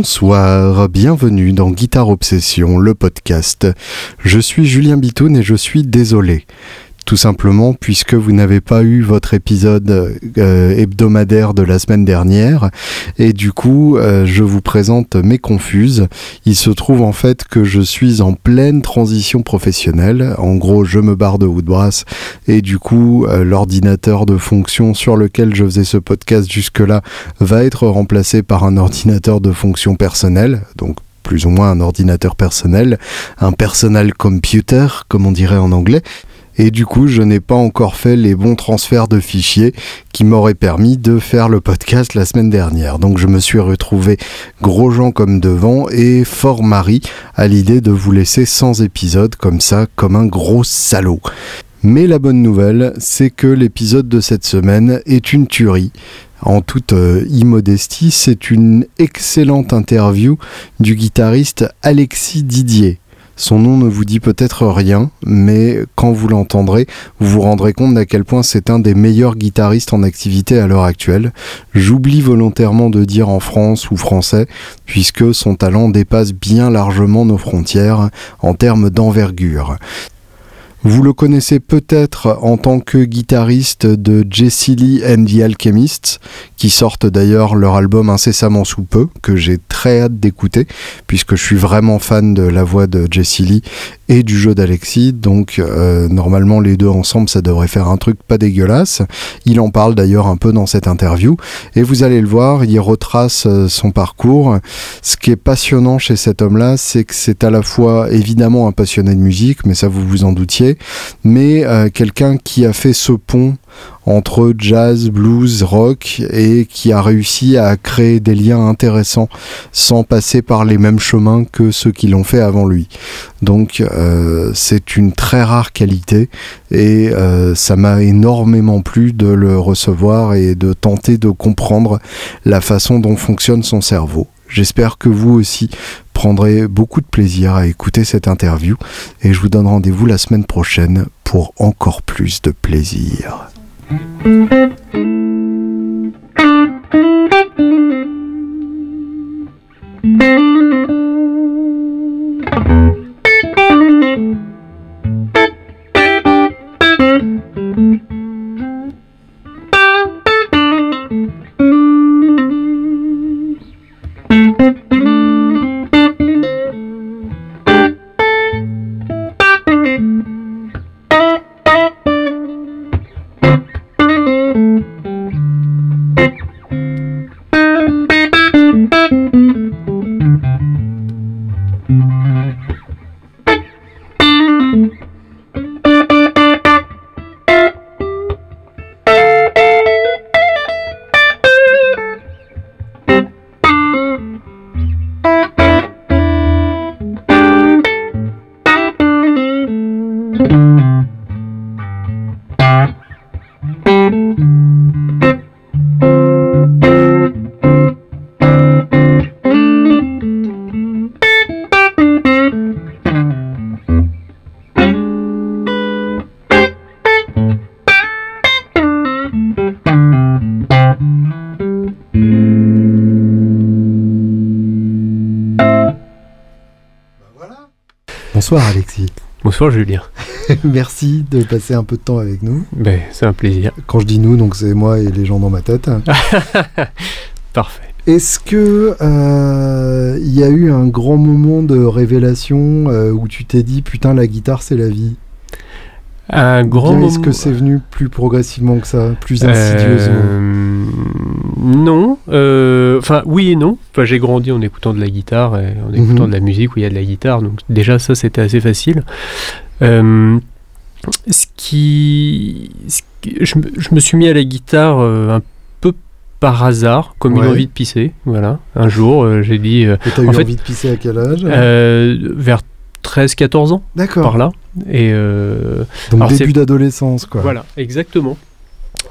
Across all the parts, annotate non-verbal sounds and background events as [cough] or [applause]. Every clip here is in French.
Bonsoir, bienvenue dans Guitare Obsession, le podcast. Je suis Julien Bitoun et je suis désolé tout simplement puisque vous n'avez pas eu votre épisode euh, hebdomadaire de la semaine dernière et du coup euh, je vous présente mes confuses. Il se trouve en fait que je suis en pleine transition professionnelle. En gros, je me barre de Woodbrass et du coup euh, l'ordinateur de fonction sur lequel je faisais ce podcast jusque-là va être remplacé par un ordinateur de fonction personnelle. Donc plus ou moins un ordinateur personnel, un personal computer, comme on dirait en anglais et du coup je n'ai pas encore fait les bons transferts de fichiers qui m'auraient permis de faire le podcast la semaine dernière. Donc je me suis retrouvé gros gens comme devant et fort mari à l'idée de vous laisser sans épisode comme ça, comme un gros salaud. Mais la bonne nouvelle, c'est que l'épisode de cette semaine est une tuerie. En toute euh, immodestie, c'est une excellente interview du guitariste Alexis Didier. Son nom ne vous dit peut-être rien, mais quand vous l'entendrez, vous vous rendrez compte d'à quel point c'est un des meilleurs guitaristes en activité à l'heure actuelle. J'oublie volontairement de dire en France ou français, puisque son talent dépasse bien largement nos frontières en termes d'envergure. Vous le connaissez peut-être en tant que guitariste de Jesse Lee and the Alchemists, qui sortent d'ailleurs leur album incessamment sous peu, que j'ai très hâte d'écouter, puisque je suis vraiment fan de la voix de Jesse Lee et du jeu d'Alexis, donc euh, normalement les deux ensemble ça devrait faire un truc pas dégueulasse. Il en parle d'ailleurs un peu dans cette interview, et vous allez le voir, il retrace euh, son parcours. Ce qui est passionnant chez cet homme-là, c'est que c'est à la fois évidemment un passionné de musique, mais ça vous vous en doutiez, mais euh, quelqu'un qui a fait ce pont entre jazz, blues, rock et qui a réussi à créer des liens intéressants sans passer par les mêmes chemins que ceux qui l'ont fait avant lui. Donc euh, c'est une très rare qualité et euh, ça m'a énormément plu de le recevoir et de tenter de comprendre la façon dont fonctionne son cerveau. J'espère que vous aussi prendrez beaucoup de plaisir à écouter cette interview et je vous donne rendez-vous la semaine prochaine pour encore plus de plaisir. Bonsoir Julien. [laughs] Merci de passer un peu de temps avec nous. Ben, c'est un plaisir. Quand je dis nous, donc c'est moi et les gens dans ma tête. [laughs] Parfait. Est-ce que euh, il y a eu un grand moment de révélation euh, où tu t'es dit putain la guitare c'est la vie? Un grand moment. Est-ce que c'est venu plus progressivement que ça, plus insidieusement? Euh, Non. euh, Enfin, oui et non. Enfin, j'ai grandi en écoutant de la guitare et en écoutant Mhm. de la musique où il y a de la guitare. Donc, déjà, ça, c'était assez facile. Euh, ce qui. ce qui- je, me- je me suis mis à la guitare euh, un peu par hasard, comme une Ouais. envie de pisser. Voilà. Un jour, j'ai dit. Et t'as eu en fait, envie de pisser à quel âge? vers 13-14 ans, D'accord. par là. Et. euh, Donc début d'adolescence quoi. Voilà, exactement.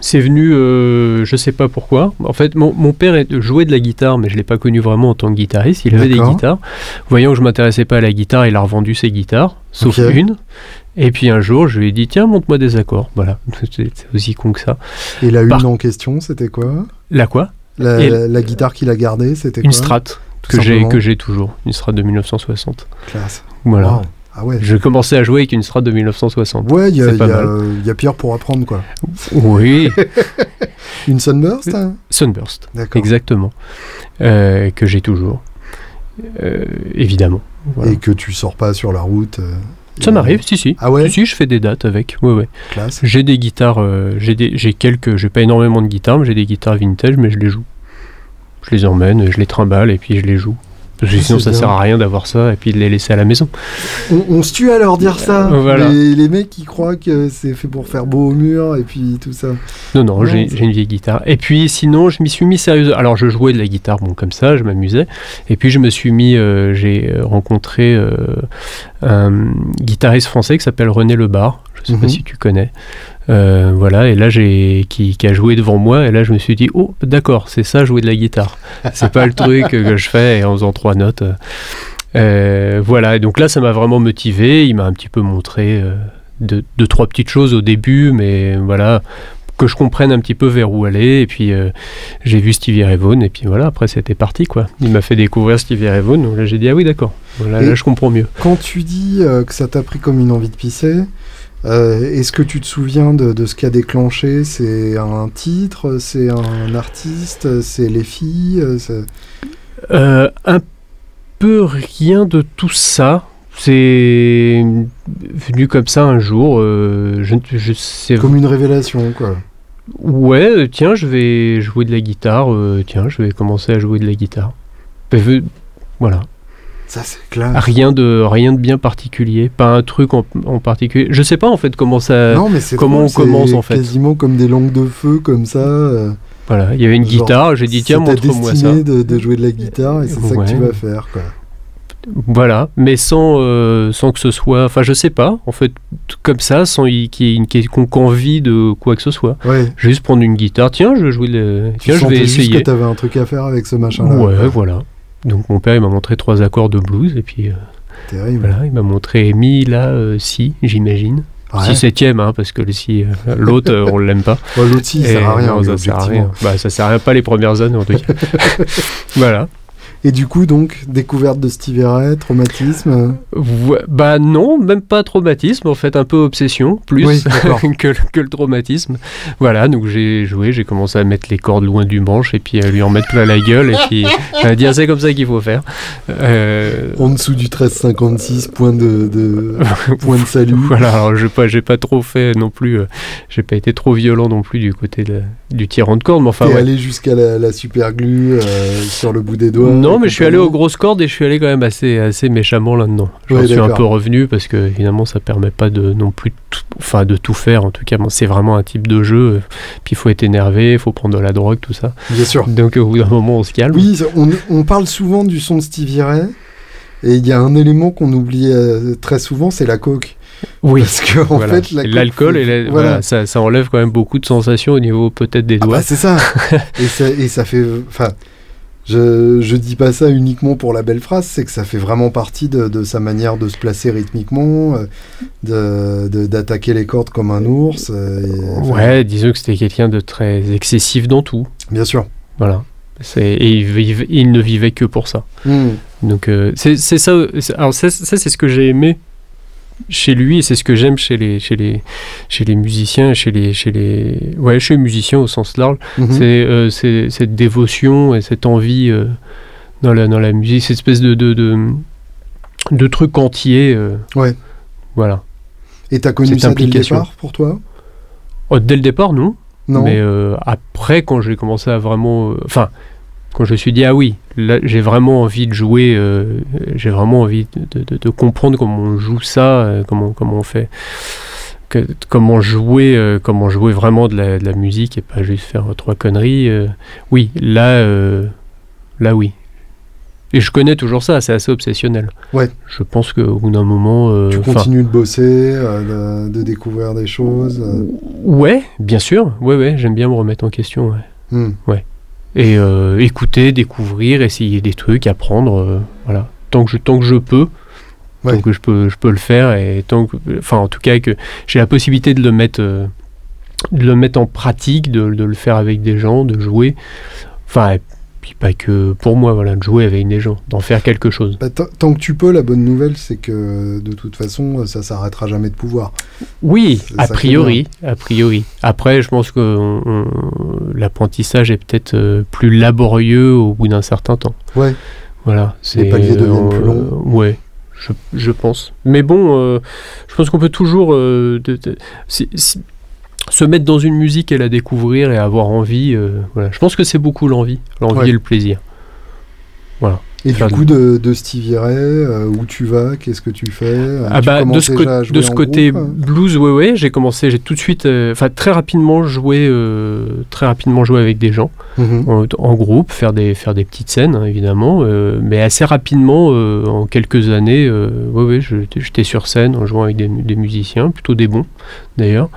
C'est venu, euh, je sais pas pourquoi. En fait, mon, mon père jouait de la guitare, mais je l'ai pas connu vraiment en tant que guitariste. Il avait des guitares. Voyant que je m'intéressais pas à la guitare, il a revendu ses guitares, sauf une. Et puis un jour, je lui ai dit tiens, montre-moi des accords. Voilà, [laughs] c'est aussi con que ça. Et la une Par- en question c'était quoi? La quoi? La, Et- la- la guitare qu'il a gardée c'était Une quoi? Strat tout que j'ai simplement. que j'ai toujours, une Strat de 1960. Classe. Voilà. Wow. Ah ouais. Je commençais à jouer avec une Strat de 1960. Ouais, il y, a- pire pour apprendre, quoi. Oui, [laughs] Une Sunburst hein Sunburst, D'accord. exactement, Euh, que j'ai toujours, Euh, évidemment. Voilà. Et que tu sors pas sur la route. euh, Ça m'arrive, si si. Ah ouais Si, si, je fais des dates avec. Ouais, ouais. Classe. J'ai des guitares, j'ai des, j'ai quelques, j'ai pas énormément de guitares, mais j'ai des guitares vintage, mais je les joue. Je les emmène, je les trimballe et puis je les joue. Parce que sinon, ça bien. sert à rien d'avoir ça et puis de les laisser à la maison. On, on se tue à leur dire ça. Euh, voilà. Les, les mecs qui croient que c'est fait pour faire beau au mur et puis tout ça. Non, non, Non, j'ai c'est- j'ai une vieille guitare. Et puis sinon, je m'y suis mis sérieusement. Alors, je jouais de la guitare, bon, comme ça, je m'amusais. Et puis, je me suis mis, euh, j'ai euh, rencontré euh, un guitariste français qui s'appelle René Lebar. Je sais pas Mhm. si tu connais. Euh, voilà, et là, j'ai qui, qui a joué devant moi. Et là, je me suis dit, oh, d'accord, c'est ça, jouer de la guitare. C'est pas le [laughs] truc que je fais en faisant trois notes. Euh, voilà, et donc là, ça m'a vraiment motivé. Il m'a un petit peu montré euh, deux, deux, trois petites choses au début, mais voilà, que je comprenne un petit peu vers où aller. Et puis, euh, j'ai vu Stevie Ray Vaughan, et puis voilà, après, c'était parti, quoi. Il m'a fait découvrir Stevie Ray Vaughan, donc là, j'ai dit, ah oui, d'accord. Voilà, là, je comprends mieux. Quand tu dis euh, que ça t'a pris comme une envie de pisser, euh, est-ce que tu te souviens de, de ce qui a déclenché? C'est un titre? C'est un artiste? C'est les filles? Euh, un peu rien de tout ça. C'est venu comme ça un jour. euh, je, je sais Comme une révélation, quoi. Ouais, tiens, je vais jouer de la guitare. tiens, je vais commencer à jouer de la guitare. Voilà. Ça, c'est clair. Rien de rien de bien particulier. Pas un truc en, en particulier. Je sais pas en fait comment ça. non, mais c'est comment drôle, on commence, en fait Quasiment comme des langues de feu, comme ça. euh, Voilà, il y avait une Genre, guitare. J'ai dit tiens, montre-moi ça. de, de jouer de la guitare et c'est ça que tu vas faire, quoi. Voilà, mais sans, euh, sans que ce soit. Enfin, je sais pas, en fait, comme ça, sans qu'il y ait une quelconque envie de quoi que ce soit. Ouais. Juste prendre une guitare, tiens, je vais jouer le. Tu Tiens, je vais juste essayer. que t'avais un truc à faire avec ce machin-là. Ouais, quoi. voilà. Donc mon père, il m'a montré trois accords de blues, et puis euh, Terrible. voilà, il m'a montré mi, la, euh, si, j'imagine. Ouais. Si septième, hein, parce que le si, euh, [laughs] l'autre, euh, on l'aime pas. Ouais, L'autre, si, ça sert à rien, non, ça sert à rien. Bah, ça sert à rien, pas les premières années en tout cas. [laughs] voilà. Et du coup, donc, découverte de Stevie Ray, traumatisme. Ouais, bah non, même pas traumatisme, en fait, un peu obsession, plus Oui, [laughs] que, le- que le traumatisme. Voilà, donc j'ai joué, j'ai commencé à mettre les cordes loin du manche et puis à lui en mettre plein la gueule et puis [laughs] à dire c'est comme ça qu'il faut faire. Euh, En dessous du 1356, point de, de, [laughs] point de salut. Voilà, alors j'ai pas, j'ai pas trop fait non plus, euh, j'ai pas été trop violent non plus du côté de- du tirant de corde, mais enfin T'es ouais. allé jusqu'à la, la super glue euh, sur le bout des doigts. Non, mais je suis allé aux grosses cordes et je suis allé quand même assez, assez méchamment là-dedans. Ouais, suis un peu revenu parce que évidemment ça permet pas de non plus, tout- enfin de tout faire. En tout cas, bon, c'est vraiment un type de jeu. euh, Puis il faut être énervé, il faut prendre de la drogue, tout ça. Bien sûr. Donc au bout d'un moment, on se calme. Oui, on, on parle souvent du son de Stevie Ray. Et il y a un élément qu'on oublie euh, très souvent, c'est la coke. Oui. Parce que en Voilà. fait, l'alcool la- voilà. voilà, ça, ça enlève quand même beaucoup de sensations au niveau peut-être des Ah doigts. bah, c'est ça. [laughs] et ça. Et ça fait. Enfin, je, je dis pas ça uniquement pour la belle phrase, c'est que ça fait vraiment partie de, de sa manière de se placer rythmiquement, euh, de- de- d'attaquer les cordes comme un ours. euh, et- ouais, disons que c'était quelqu'un de très excessif dans tout. Bien sûr. Voilà. Et il, vive- il ne vivait que pour ça. Hmm. Donc euh, c'est ça. Alors ça, c'est ce que j'ai aimé chez lui et c'est ce que j'aime chez les chez les chez les musiciens, chez les chez les ouais chez les musiciens au sens large. Mhm. C'est euh, c'est cette dévotion et cette envie euh, dans la dans la musique, cette espèce de de de, de truc entier. euh, Ouais. Voilà. Et t'as connu cette ça dès le départ pour toi? Oh, dès le départ, non. Non. Mais après, quand j'ai commencé à vraiment. Enfin, quand je me suis dit, ah oui, là, j'ai vraiment envie de jouer, euh, j'ai vraiment envie de, de- de comprendre comment on joue ça, euh, comment, comment on fait. que- comment jouer euh, comment jouer vraiment de la, de la musique et pas juste faire trois conneries oui là là oui et je connais toujours ça c'est assez obsessionnel Ouais. je pense qu'au bout d'un moment tu continues de bosser, de, de découvrir des choses. ouais bien sûr ouais ouais j'aime bien me remettre en question ouais. Hmm. Et euh, écouter, découvrir, essayer des trucs, apprendre, euh, voilà. Tant que je, tant que je peux, Ouais. tant que je peux, je peux le faire et tant que, enfin en tout cas que j'ai la possibilité de le mettre, euh, de le mettre en pratique, de, de le faire avec des gens, de jouer. Enfin, puis pas que pour moi, voilà, de jouer avec des gens, d'en faire quelque chose. Bah, tant que tu peux, la bonne nouvelle, c'est que de toute façon, ça s'arrêtera jamais de pouvoir. Oui, a priori, a priori. Après, je pense que l'apprentissage est peut-être euh, plus laborieux au bout d'un certain temps. Ouais. Voilà, c'est paliers deviennent euh, plus longs. ouais, je, je pense. Mais bon, euh, je pense qu'on peut toujours de- de- si- si- se mettre dans une musique et la découvrir et avoir envie. euh, voilà, je pense que c'est beaucoup l'envie, l'envie Ouais. et le plaisir. Et du coup, de, de Stevie Ray, euh, où tu vas, qu'est-ce que tu fais euh, Ah tu bah, de ce, co- de côté groupe, hein blues, ouais, ouais, j'ai commencé, j'ai tout de suite, euh, enfin très rapidement joué, euh, très rapidement jouer avec des gens Mhm. en, en groupe, faire des, faire des petites scènes hein, évidemment, mais assez rapidement, en quelques années, ouais, ouais, j'étais sur scène en jouant avec des musiciens, plutôt des bons d'ailleurs.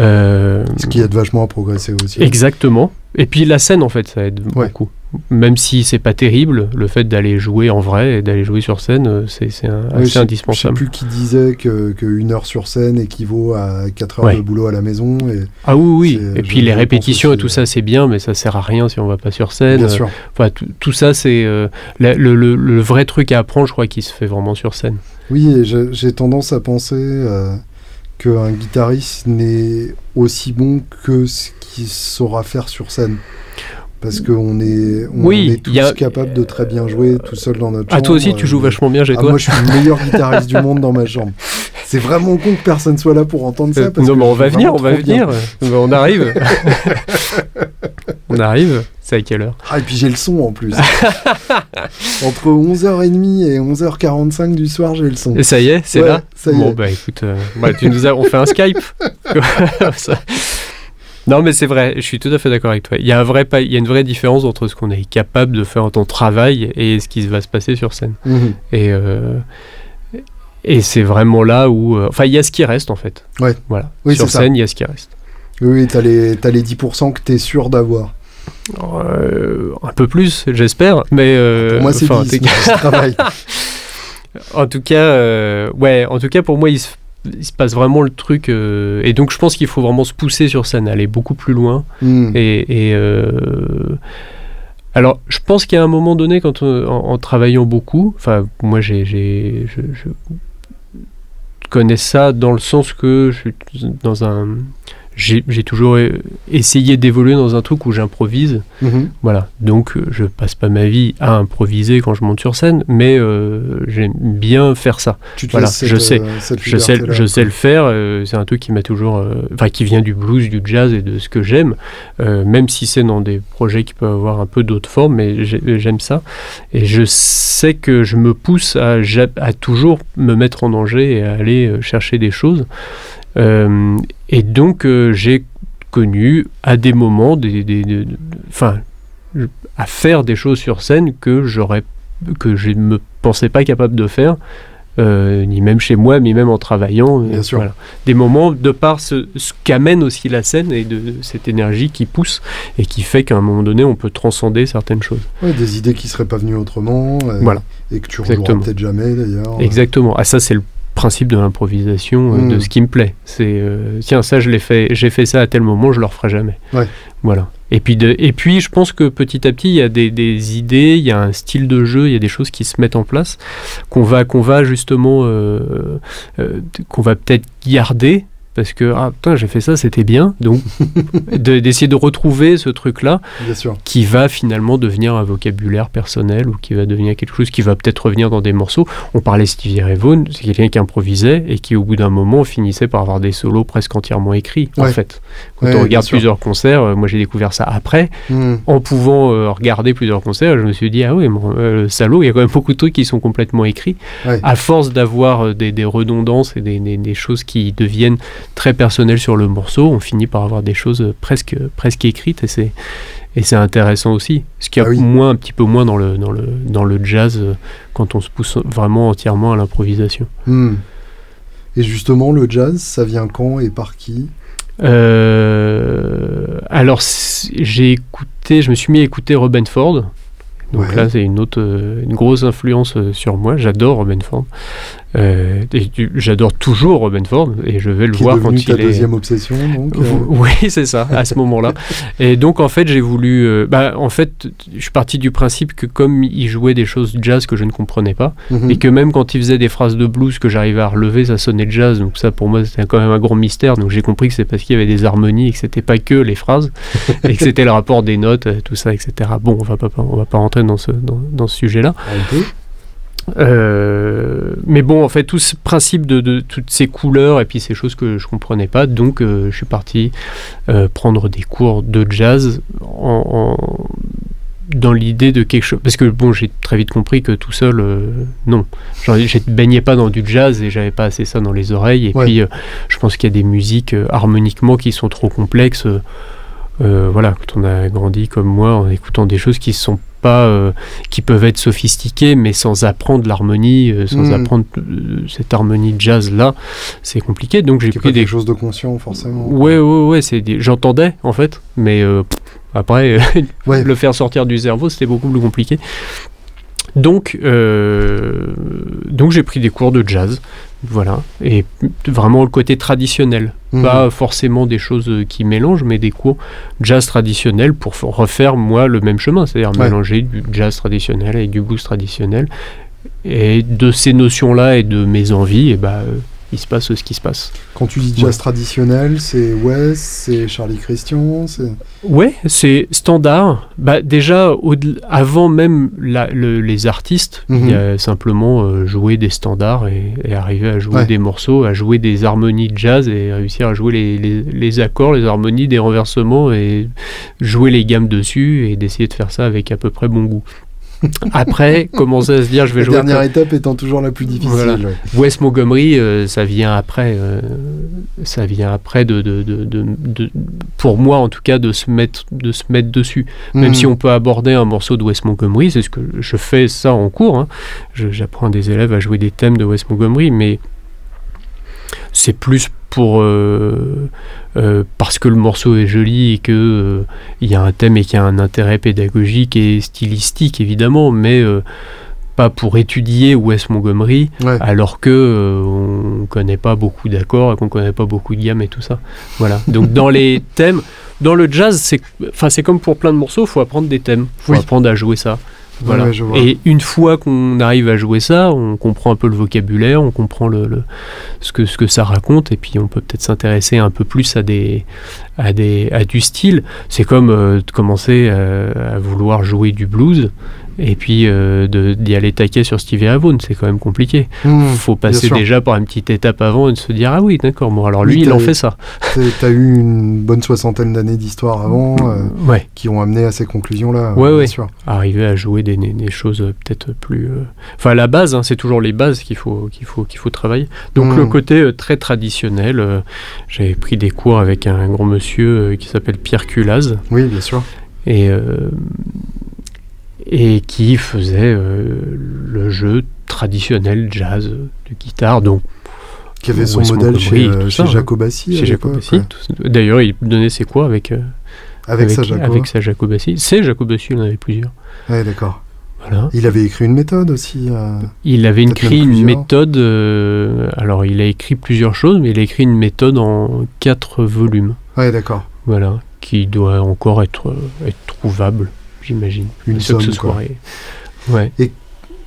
Euh, Ce qui aide vachement à progresser aussi. Exactement. Et puis la scène, en fait, ça aide Ouais. beaucoup. Même si c'est pas terrible, le fait d'aller jouer en vrai et d'aller jouer sur scène, euh, c'est Ouais, assez indispensable. Je sais plus qui disait que, que une heure sur scène équivaut à 4 heures Ouais. de boulot à la maison. Et, Ah oui, oui. Et puis les répétitions et tout ça, c'est bien, mais ça sert à rien si on va pas sur scène. bien sûr. Enfin, tout, ça, c'est euh, le, le- le vrai truc à apprendre, je crois, qui se fait vraiment sur scène. Oui, j'ai j'ai tendance à penser euh, qu'un guitariste n'est aussi bon que ce qu'il saura faire sur scène. Parce qu'on est, on Oui, est tous a- capables de très bien jouer tout seul dans notre Ah, chambre. toi aussi, tu joues euh, vachement bien chez Ah, toi moi, je suis le meilleur [laughs] guitariste du monde dans ma chambre. C'est vraiment con que personne soit là pour entendre ça. Euh, parce non, que mais on va venir, on va venir. On arrive. [laughs] on arrive. C'est à quelle heure Ah, et puis j'ai le son en plus. [laughs] Entre 11h30 et 11h45 du soir, j'ai le son. Et ça y est, c'est Ouais, là ça y Bon, est. bah écoute, euh, bah, tu nous as, on fait un Skype. [laughs] Ça. Non, mais c'est vrai, je suis tout à fait d'accord avec toi. Il y, a un vrai, pa- il y a une vraie différence entre ce qu'on est capable de faire en ton travail et ce qui va se passer sur scène. Mhm. Et, euh, et c'est vraiment là où. euh, Enfin, il y a ce qui reste en fait. Ouais. Voilà. Oui, sur scène, il y a ce qui reste. Oui, t'as les, t'as les 10% que t'es sûr d'avoir. Euh, un peu plus, j'espère. Mais. euh, Pour moi, c'est enfin, 10, t'es- mais je [laughs] travaille. En tout cas, euh, ouais, en tout cas pour moi, il se, il se passe vraiment le truc. et donc, je pense qu'il faut vraiment se pousser sur scène, aller beaucoup plus loin. Mhm. Et, et, alors, je pense qu'à un moment donné, quand on- en, en travaillant beaucoup, enfin, moi, j'ai, j'ai- je, je connais ça dans le sens que je suis dans un, j'ai, toujours euh, essayé d'évoluer dans un truc où j'improvise. Mhm. Voilà, donc euh, je passe pas ma vie à improviser quand je monte sur scène, mais euh, j'aime bien faire ça. Tu Voilà, je sais. Je sais, je sais le faire. euh, c'est un truc qui m'a toujours, euh, enfin qui vient du blues, du jazz et de ce que j'aime. même si c'est dans des projets qui peuvent avoir un peu d'autres formes, mais j'ai- j'aime ça. Et je sais que je me pousse à, à toujours me mettre en danger et à aller chercher des choses. Euh, et donc euh, j'ai connu à des moments, des, des- des- de- enfin, à faire des choses sur scène que j'aurais, que je ne me pensais pas capable de faire. euh, ni même chez moi, ni même en travaillant. Bien euh, sûr. voilà. Des moments de par ce, ce qu'amène aussi la scène et de, cette énergie qui pousse et qui fait qu'à un moment donné, on peut transcender certaines choses. Ouais, des idées qui seraient pas venues autrement. euh, Voilà. Et que tu Exactement. peut-être jamais d'ailleurs. Exactement. Ah ça c'est le principe de l'improvisation, euh, de ce qui me plaît. C'est euh, tiens ça je l'ai fait, j'ai fait ça à tel moment, je le referai jamais. Ouais. Voilà. Et puis de, et puis je pense que petit à petit il y a des, des idées, il y a un style de jeu, il y a des choses qui se mettent en place qu'on va qu'on va justement euh, euh, qu'on va peut-être garder parce que ah putain j'ai fait ça c'était bien donc [laughs] de- d'essayer de retrouver ce truc là Bien sûr. qui va finalement devenir un vocabulaire personnel ou qui va devenir quelque chose qui va peut-être revenir dans des morceaux. On parlait Stevie Ray Vaughan, c'est quelqu'un qui improvisait et qui au bout d'un moment finissait par avoir des solos presque entièrement écrits en fait. Quand Ouais, on regarde plusieurs concerts, euh, moi j'ai découvert ça après, Mhm. en pouvant euh, regarder plusieurs concerts, je me suis dit ah oui, mon, euh, salaud, il y a quand même beaucoup de trucs qui sont complètement écrits. Ouais. À force d'avoir des, des redondances et des, des- des choses qui deviennent très personnelles sur le morceau, on finit par avoir des choses presque, presque écrites et c'est et c'est intéressant aussi. Ce qui a Ah oui. moins un petit peu moins dans le dans le dans le jazz euh, quand on se pousse vraiment entièrement à l'improvisation. Mhm. Et justement, le jazz, ça vient quand et par qui? Euh, alors j'ai écouté, je me suis mis à écouter Robin Ford. Donc Ouais. là c'est une autre, euh, une grosse influence sur moi. J'adore Robin Ford. Euh, J'adore toujours Robin Ford et je vais le Qui est voir quand ta il est. deuxième obsession, donc. euh, [laughs] Oui, c'est ça, à ce moment-là. Et donc, en fait, j'ai voulu. euh, bah, en fait, je suis parti du principe que comme il jouait des choses jazz que je ne comprenais pas, mhm. et que même quand il faisait des phrases de blues que j'arrivais à relever, ça sonnait jazz. Donc, ça, pour moi, c'était quand même un gros mystère. Donc, j'ai compris que c'est parce qu'il y avait des harmonies et que c'était pas que les phrases, et que c'était le rapport des notes, tout ça, etc. Bon, on va pas, on va pas rentrer dans ce, dans, dans ce sujet-là. Un peu. Euh, mais bon, en fait, tout ce principe de, de toutes ces couleurs et puis ces choses que je comprenais pas, donc euh, je suis parti euh, prendre des cours de jazz en, en- dans l'idée de quelque chose. Parce que bon, j'ai très vite compris que tout seul, non. Genre, Je baignais pas dans du jazz et j'avais pas assez ça dans les oreilles. Et Ouais. puis, je pense qu'il y a des musiques harmoniquement qui sont trop complexes. Euh, voilà, quand on a grandi comme moi en écoutant des choses qui sont pas, euh, qui peuvent être sophistiquées, mais sans apprendre l'harmonie, euh, sans Mm. apprendre euh, cette harmonie jazz là, c'est compliqué. Donc j'ai pris pas des quelque chose de conscient, forcément. Ouais, ouais, ouais, c'est des- j'entendais en fait, mais euh, pff, après [laughs] Ouais. le faire sortir du cerveau, c'était beaucoup plus compliqué. Donc, euh, donc j'ai pris des cours de jazz, voilà, et vraiment le côté traditionnel, Mhm. pas forcément des choses qui mélangent, mais des cours jazz traditionnel pour refaire moi le même chemin, c'est-à-dire Ouais. mélanger du jazz traditionnel avec du blues traditionnel. Et de ces notions-là et de mes envies, et bah, euh, il se passe ce qui se passe. Quand tu dis jazz traditionnel, c'est Wes, c'est Charlie Christian, c'est. Ouais, c'est standard. Bah, déjà, au avant même la- le- les artistes, Mhm. il y a simplement euh, jouer des standards et, et arriver à jouer Ouais. des morceaux, à jouer des harmonies de jazz et réussir à jouer les, les- les accords, les harmonies, des renversements et jouer les gammes dessus et d'essayer de faire ça avec à peu près bon goût. [laughs] Après, commencer à se dire je vais La jouer dernière comme- étape étant toujours la plus difficile. Voilà. ouais. Wes Montgomery, euh, ça vient après. euh, ça vient après de, de, de- pour moi en tout cas, de se mettre, de se mettre dessus. Même Mhm. si on peut aborder un morceau de Wes Montgomery, c'est ce que je fais ça en cours. hein. J'apprends des élèves à jouer des thèmes de Wes Montgomery, mais c'est plus pour euh, euh, parce que le morceau est joli et que euh, il y a un thème et qu'il y a un intérêt pédagogique et stylistique évidemment, mais pas pour étudier Wes Montgomery Ouais. alors que euh, on connaît pas beaucoup d'accords et qu'on connaît pas beaucoup de gammes et tout ça. Voilà. Donc dans les [laughs] thèmes, dans le jazz, c'est enfin c'est comme pour plein de morceaux, faut apprendre des thèmes, faut Oui. apprendre à jouer ça. Voilà. ouais, je vois. et une fois qu'on arrive à jouer ça, on comprend un peu le vocabulaire, on comprend le, le- ce, que, ce que ça raconte, et puis on peut peut-être s'intéresser un peu plus à, des, à, des, à du style. C'est comme euh, de commencer euh, à vouloir jouer du blues, et puis euh, d'y aller taquer sur Stevie Vaughan, c'est quand même compliqué. Mhm. faut passer déjà par une petite étape avant et de se dire ah oui d'accord bon alors Oui, lui il en fait ça T'as- eu une bonne soixantaine d'années d'histoire avant euh, ouais qui ont amené à ces conclusions-là. Ouais, bien ouais. sûr. arriver à jouer des, choses peut-être plus euh, enfin la base hein, c'est toujours les bases qu'il faut qu'il faut qu'il faut travailler donc le côté euh, très traditionnel j'avais pris des cours avec un grand monsieur qui s'appelle Pierre Culaz Oui, bien sûr. et euh, et qui faisait euh, le jeu traditionnel jazz de guitare donc Qui avait son modèle chez, euh, chez hein. Jacobassi. chez Jacobassi d'ailleurs il donnait ses cours avec euh, Avec, sa Jaco. avec sa Jacobassi. C'est Jacobassi, il en avait plusieurs. Ouais, d'accord. Voilà. Il avait écrit une méthode aussi. euh, Il avait écrit une méthode. euh, alors, il a écrit plusieurs choses, mais il a écrit une méthode en quatre volumes. Ouais, d'accord. Voilà. Qui doit encore être, être trouvable, j'imagine. Une somme, quoi. soit. et-.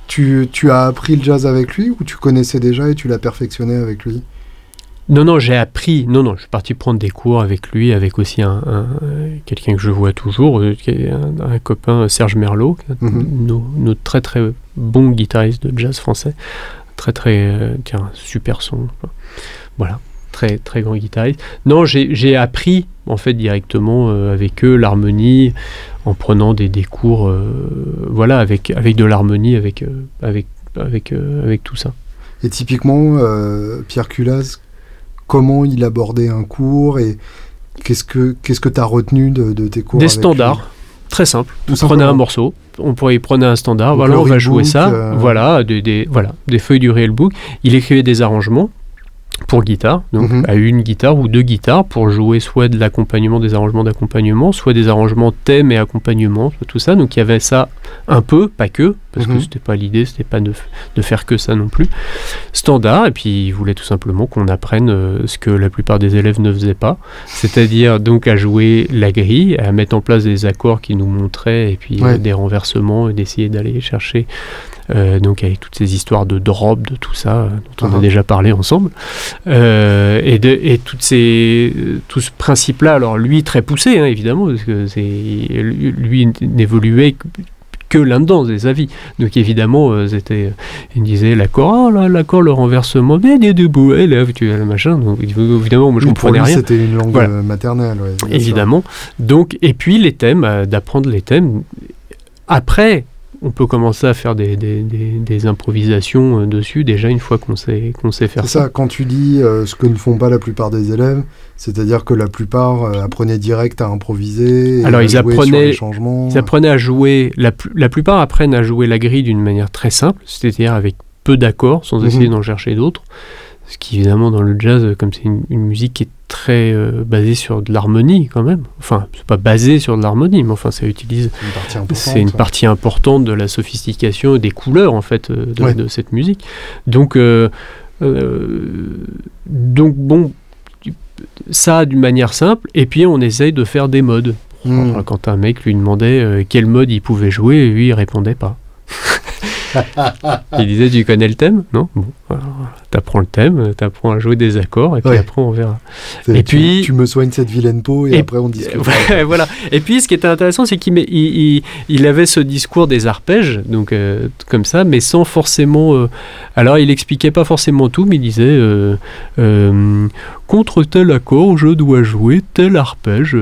Tu, tu as appris le jazz avec lui ou tu connaissais déjà et tu l'as perfectionné avec lui? Non, non, j'ai appris. Non, non, je suis parti prendre des cours avec lui, avec aussi un, un- euh, quelqu'un que je vois toujours, euh, un, un copain, Serge Merlot, Mhm. nos- notre très très bon guitariste de jazz français. Très très. euh, tiens, super son. Voilà. Très très grand guitariste. Non, j'ai j'ai appris en fait directement euh, avec eux l'harmonie en prenant des, des cours, euh, voilà, avec, avec de l'harmonie, avec, euh, avec, avec, euh, avec tout ça. Et typiquement, Pierre Culaz, comment il abordait un cours et qu'est-ce que tu as retenu de, de tes cours Des standards, très simple. Tout on prenait un morceau, on pourrait y prendre un standard, voilà, on va jouer book, ça, euh, voilà, des, des- voilà, des feuilles du real book. Il écrivait des arrangements pour guitare, donc Mhm. à une guitare ou deux guitares pour jouer soit de l'accompagnement, des arrangements d'accompagnement, soit des arrangements thème et accompagnement, soit tout ça. Donc il y avait ça un peu, pas que, parce que Mhm. c'était pas l'idée, c'était pas de, de faire que ça non plus. Standard, et puis il voulait tout simplement qu'on apprenne euh, ce que la plupart des élèves ne faisaient pas, c'est-à-dire donc à jouer la grille, à mettre en place des accords qui nous montraient, et puis euh, des renversements, et d'essayer d'aller chercher, euh, donc avec toutes ces histoires de drop, de tout ça, dont on a déjà parlé ensemble. Et, de, et toutes ces, tout ce principe-là, alors lui très poussé hein, évidemment, parce que lui n'évoluait que- là-dedans, des avis. Donc évidemment, euh, c'était, il me disait l'accord, oh là, l'accord, le renversement, bien des debout, et là, tu le machin. Donc évidemment, moi je pour comprenais lui, rien. c'était une langue Voilà. euh, maternelle. ouais, bien sûr. Évidemment. Donc, et puis les thèmes, euh, d'apprendre les thèmes. Après, on peut commencer à faire des, des- des- des improvisations euh, dessus, déjà une fois qu'on sait, qu'on sait faire C'est ça, quand tu dis euh, ce que ne font pas la plupart des élèves, c'est-à-dire que la plupart euh, apprenaient direct à improviser, Alors, à ils apprenaient- les changements. Ils apprenaient à jouer, la, plu- la plupart apprennent à jouer la grille d'une manière très simple, c'est-à-dire avec peu d'accords, sans Mhm. essayer d'en chercher d'autres. Ce qui, évidemment, dans le jazz, comme c'est une, une musique qui est très euh, basée sur de l'harmonie, quand même. Enfin, c'est pas basé sur de l'harmonie, mais enfin, ça utilise. C'est une partie importante. De la sophistication et des couleurs, en fait, euh, de, Ouais. de cette musique. Donc, euh, euh, donc bon, ça d'une manière simple, et puis on essaye de faire des modes. Hmm. Quand un mec lui demandait quel mode il pouvait jouer, lui il répondait pas. [laughs] [laughs] il disait tu connais le thème? Non? Bon, t'apprends le thème, t'apprends à jouer des accords, et puis Ouais. après on verra. Et tu, puis- tu me soignes cette vilaine peau et, Et- après on discute. [laughs] Voilà. Et puis ce qui était intéressant, c'est qu'il met- il, il- il avait ce discours des arpèges, donc euh, comme ça, mais sans forcément. euh, alors il expliquait pas forcément tout, mais il disait euh, contre tel accord, je dois jouer tel arpège.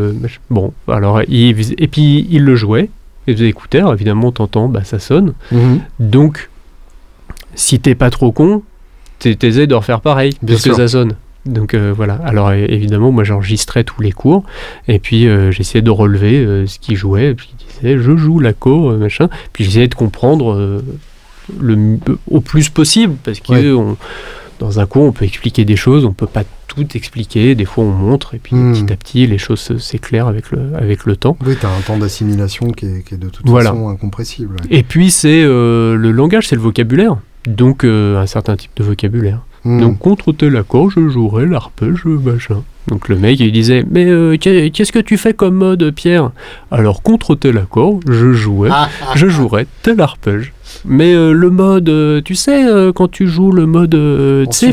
Bon, alors et puis il le jouait. Et vous écoutez, alors évidemment, t'entends, bah ça sonne. Mhm. Donc, si t'es pas trop con, t'es- t'essaies de refaire pareil, Bien puisque sûr. ça sonne. Donc euh, voilà. Alors évidemment, moi j'enregistrais tous les cours, et puis euh, j'essayais de relever euh, ce qu'il jouait, et puis il disait je joue l'accord, euh, machin. Puis j'essayais de comprendre le, au plus possible, parce que Ouais. on- dans un cours on peut expliquer des choses, on peut pas tout expliquer, des fois on montre, et puis Hmm. petit à petit les choses se- s'éclairent avec le, avec le temps. Oui, tu as un temps d'assimilation qui est, qui est de toute Voilà. façon incompressible. ouais. Et puis c'est euh, le langage, c'est le vocabulaire. Donc euh, un certain type de vocabulaire. Mhm. Donc contre tel accord, je jouerai l'arpège, machin. Donc le mec il disait mais euh, qu'est- qu'est-ce que tu fais comme mode Pierre? Alors contre tel accord, je jouais, je jouerais tel arpège. Mais euh, le mode, euh, tu sais, euh, quand tu joues le mode, tu sais,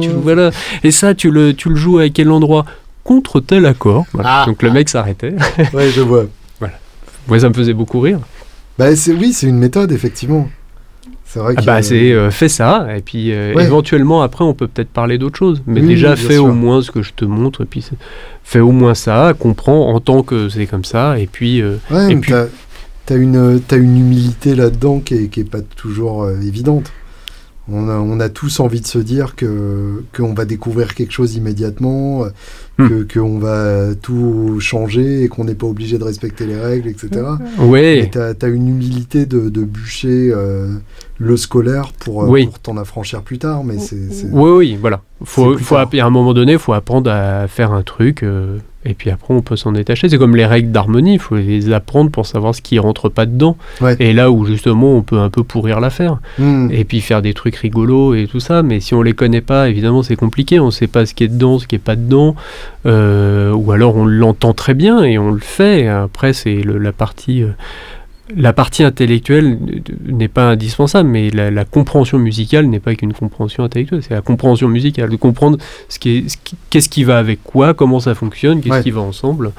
tu, voilà, et ça tu le, tu le joues à quel endroit? Contre tel accord. Voilà. Ah. Donc le mec s'arrêtait. Ouais, je vois. [laughs] Moi ça me faisait beaucoup rire. Bah, c'est, oui, c'est une méthode, effectivement. C'est vrai Ah que. bah c'est euh, fais ça et puis euh, Ouais. éventuellement après on peut peut-être parler d'autre chose mais Oui, déjà oui, fais au moins ce que je te montre et puis fais au moins ça comprends en tant que c'est comme ça et puis euh, Ouais, Et puis- t'as, t'as une, t'as une humilité là-dedans qui est, qui est pas toujours euh, évidente. On a, on a tous envie de se dire que qu'on va découvrir quelque chose immédiatement, Hmm. que qu'on va tout changer et qu'on n'est pas obligé de respecter les règles, etc. Et ouais t'as, t'as une humilité de, de bûcher euh, le scolaire pour, euh, Oui. pour t'en affranchir plus tard, mais c'est, c'est- oui oui voilà faut, faut à un moment donné faut apprendre à faire un truc euh, et puis après on peut s'en détacher c'est comme les règles d'harmonie il faut les apprendre pour savoir ce qui rentre pas dedans Ouais. et là où justement on peut un peu pourrir l'affaire Hmm. et puis faire des trucs rigolos et tout ça. Mais si on les connaît pas, évidemment, c'est compliqué. On sait pas ce qui est dedans, ce qui est pas dedans, Euh, ou alors on l'entend très bien et on le fait. Après, c'est la partie. euh, la partie intellectuelle n'est pas indispensable, mais la, la compréhension musicale n'est pas qu'une compréhension intellectuelle, c'est la compréhension musicale, de comprendre ce qui est, ce qui- qu'est-ce qui va avec quoi, comment ça fonctionne, qu'est-ce Ouais. qui va ensemble.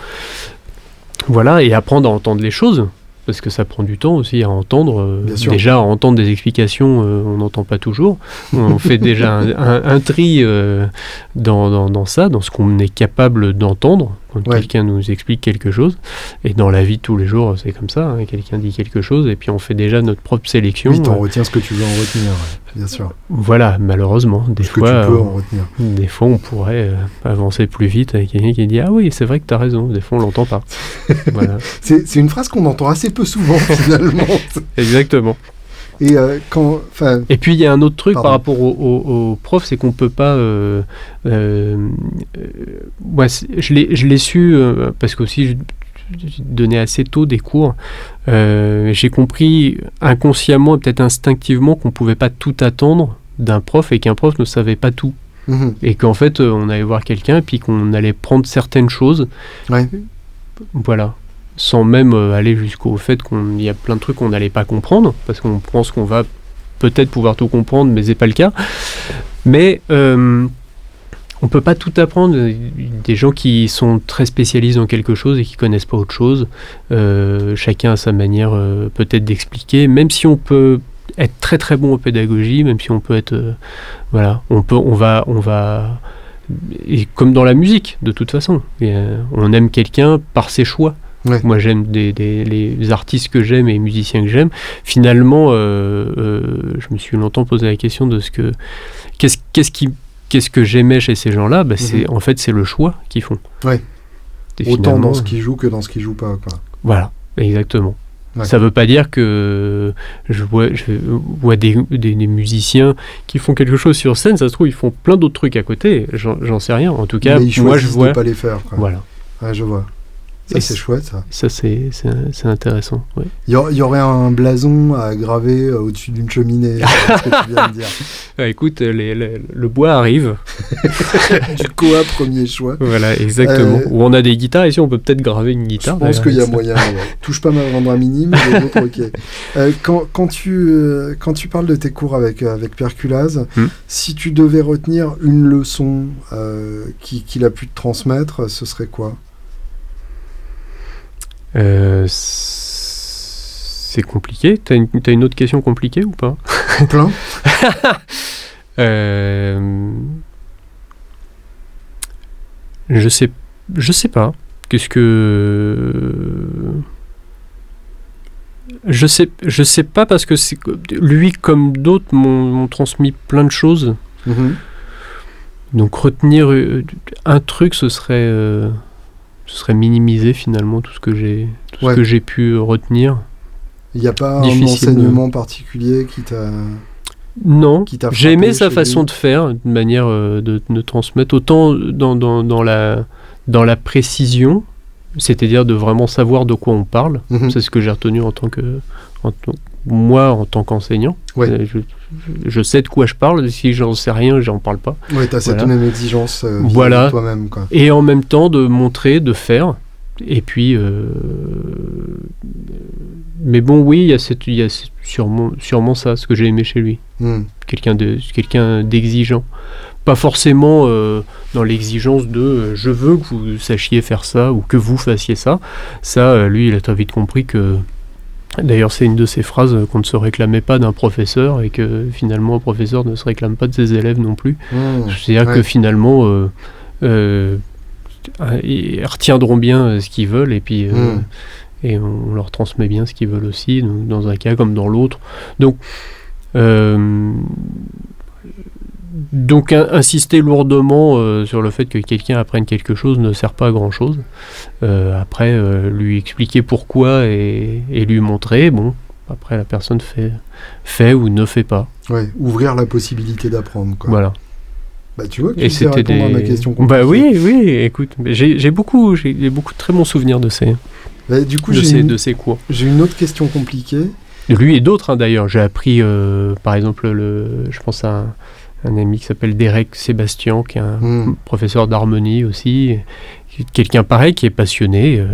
Voilà, et apprendre à entendre les choses, parce que ça prend du temps aussi à entendre. euh, déjà, à entendre des explications, euh, on n'entend pas toujours. On [laughs] fait déjà un, un- un tri euh, dans, dans- dans ça, dans ce qu'on est capable d'entendre quand Ouais. quelqu'un nous explique quelque chose. Et dans la vie de tous les jours, c'est comme ça. hein, quelqu'un dit quelque chose, et puis on fait déjà notre propre sélection. Oui, t'en retiens ce que tu veux en retenir, ouais, bien sûr. voilà, malheureusement, des que fois, tu peux euh, en retenir. des fois, on pourrait euh, avancer plus vite avec quelqu'un qui dit Ah oui, c'est vrai que tu as raison. Des fois, on l'entend pas. [laughs] voilà, C'est, une phrase qu'on entend assez peu souvent, [laughs] finalement. exactement. Et euh, quand. Enfin, Et puis il y a un autre truc Pardon. par rapport aux au, profs, c'est qu'on peut pas. euh, moi, je l'ai su parce qu'aussi je- donné assez tôt des cours. Euh, j'ai compris inconsciemment et peut-être instinctivement qu'on pouvait pas tout attendre d'un prof et qu'un prof ne savait pas tout. Mhm. Et qu'en fait, euh, on allait voir quelqu'un et puis qu'on allait prendre certaines choses. Ouais. Voilà. Sans même euh, aller jusqu'au fait qu'il y a plein de trucs qu'on n'allait pas comprendre, parce qu'on pense qu'on va peut-être pouvoir tout comprendre, mais c'est pas le cas. Mais euh, on peut pas tout apprendre. Des gens qui sont très spécialisés dans quelque chose et qui connaissent pas autre chose, euh, chacun a sa manière euh, peut-être d'expliquer, même si on peut être très très bon en pédagogie, même si on peut être, euh, voilà, on peut, on va, on va, et comme dans la musique, de toute façon, Et, on aime quelqu'un par ses choix. Ouais. Moi, j'aime des, des- les artistes que j'aime et les musiciens que j'aime. Finalement, je me suis longtemps posé la question de ce que, qu'est-ce, qu'est-ce qui, qu'est-ce que j'aimais chez ces gens-là bah, c'est, En fait, c'est le choix qu'ils font. Ouais. Et Autant dans ce qui joue que dans ce qui joue pas. Quoi. Voilà, exactement. Ouais. Ça veut pas dire que je vois, je vois des, des- des musiciens qui font quelque chose sur scène, ça se trouve, ils font plein d'autres trucs à côté, j'en, sais rien. En tout cas, Mais ils moi je vois. pas les faire. Quoi. Voilà, Ouais, je vois. Ça, c'est chouette, ça. ça c'est, intéressant. ouais. Il y, a- il y aurait un blason à graver euh, au-dessus d'une cheminée. [laughs] ce que tu viens de dire. Ah, écoute, les- les- le bois arrive. [laughs] Du Coa, premier choix. Voilà, exactement. Euh, Où on a des guitares, ici on peut peut-être graver une Je guitare. pense d'ailleurs, qu'il y a moyen. ouais. Touche pas ma vendre un minime, mais autres, [laughs] ok. Euh, quand, quand, tu, euh, quand tu parles de tes cours avec, euh, avec Perculaz, Hmm. si tu devais retenir une leçon euh, qui- qu'il a pu te transmettre, ce serait quoi? Euh, c'est compliqué. T'as une, t'as une autre question compliquée ou pas? [laughs] Plein [laughs] Euh, Je sais, je sais pas. Qu'est-ce que je sais, je sais pas parce que c'est lui comme d'autres m'ont transmis plein de choses. Mhm. Donc retenir euh, un truc, ce serait, euh, ce serait minimiser finalement tout ce que j'ai, tout Ouais. ce que j'ai pu retenir. Il n'y a pas Difficile un de- enseignement particulier qui t'a. Non, j'ai aimé sa façon lui de faire, de manière euh, de, de transmettre autant dans, dans, dans la, dans la précision, c'est-à-dire de vraiment savoir de quoi on parle. Mhm. C'est ce que j'ai retenu en tant que en moi en tant qu'enseignant. Ouais. Je, je sais de quoi je parle. Si j'en sais rien, j'en parle pas. Ouais, t'as cette Voilà. même exigence euh, Voilà. toi-même. Et en même temps de montrer, de faire. Et puis, euh, mais bon, oui, il y a, cette, il y a sûrement, sûrement ça, ce que j'ai aimé chez lui. Hmm. quelqu'un de quelqu'un d'exigeant pas forcément euh, dans l'exigence de euh, je veux que vous sachiez faire ça ou que vous fassiez ça ça lui il a très vite compris que d'ailleurs c'est une de ces phrases qu'on ne se réclamait pas d'un professeur et que finalement un professeur ne se réclame pas de ses élèves non plus Hmm. c'est-à-dire que finalement euh, euh, ils retiendront bien euh, ce qu'ils veulent et puis euh, Mm. et on leur transmet bien ce qu'ils veulent aussi donc, dans un cas comme dans l'autre donc donc in- insister lourdement euh, sur le fait que quelqu'un apprenne quelque chose ne sert pas à grand chose après euh, lui expliquer pourquoi et, et lui montrer bon après la personne fait fait ou ne fait pas Ouais, ouvrir la possibilité d'apprendre, voilà Bah, tu vois, que et tu sais c'était répondre des... à ma question. Bah oui, oui, écoute, j'ai beaucoup, beaucoup de très bons souvenirs de ces, Bah, du coup, de j'ai ces, une, de ces cours. j'ai une autre question compliquée. Lui et d'autres hein, d'ailleurs. J'ai appris, euh, par exemple, le, je pense à un, un ami qui s'appelle Derek Sébastien, qui est un Hmm. professeur d'harmonie aussi, quelqu'un pareil qui est passionné. euh,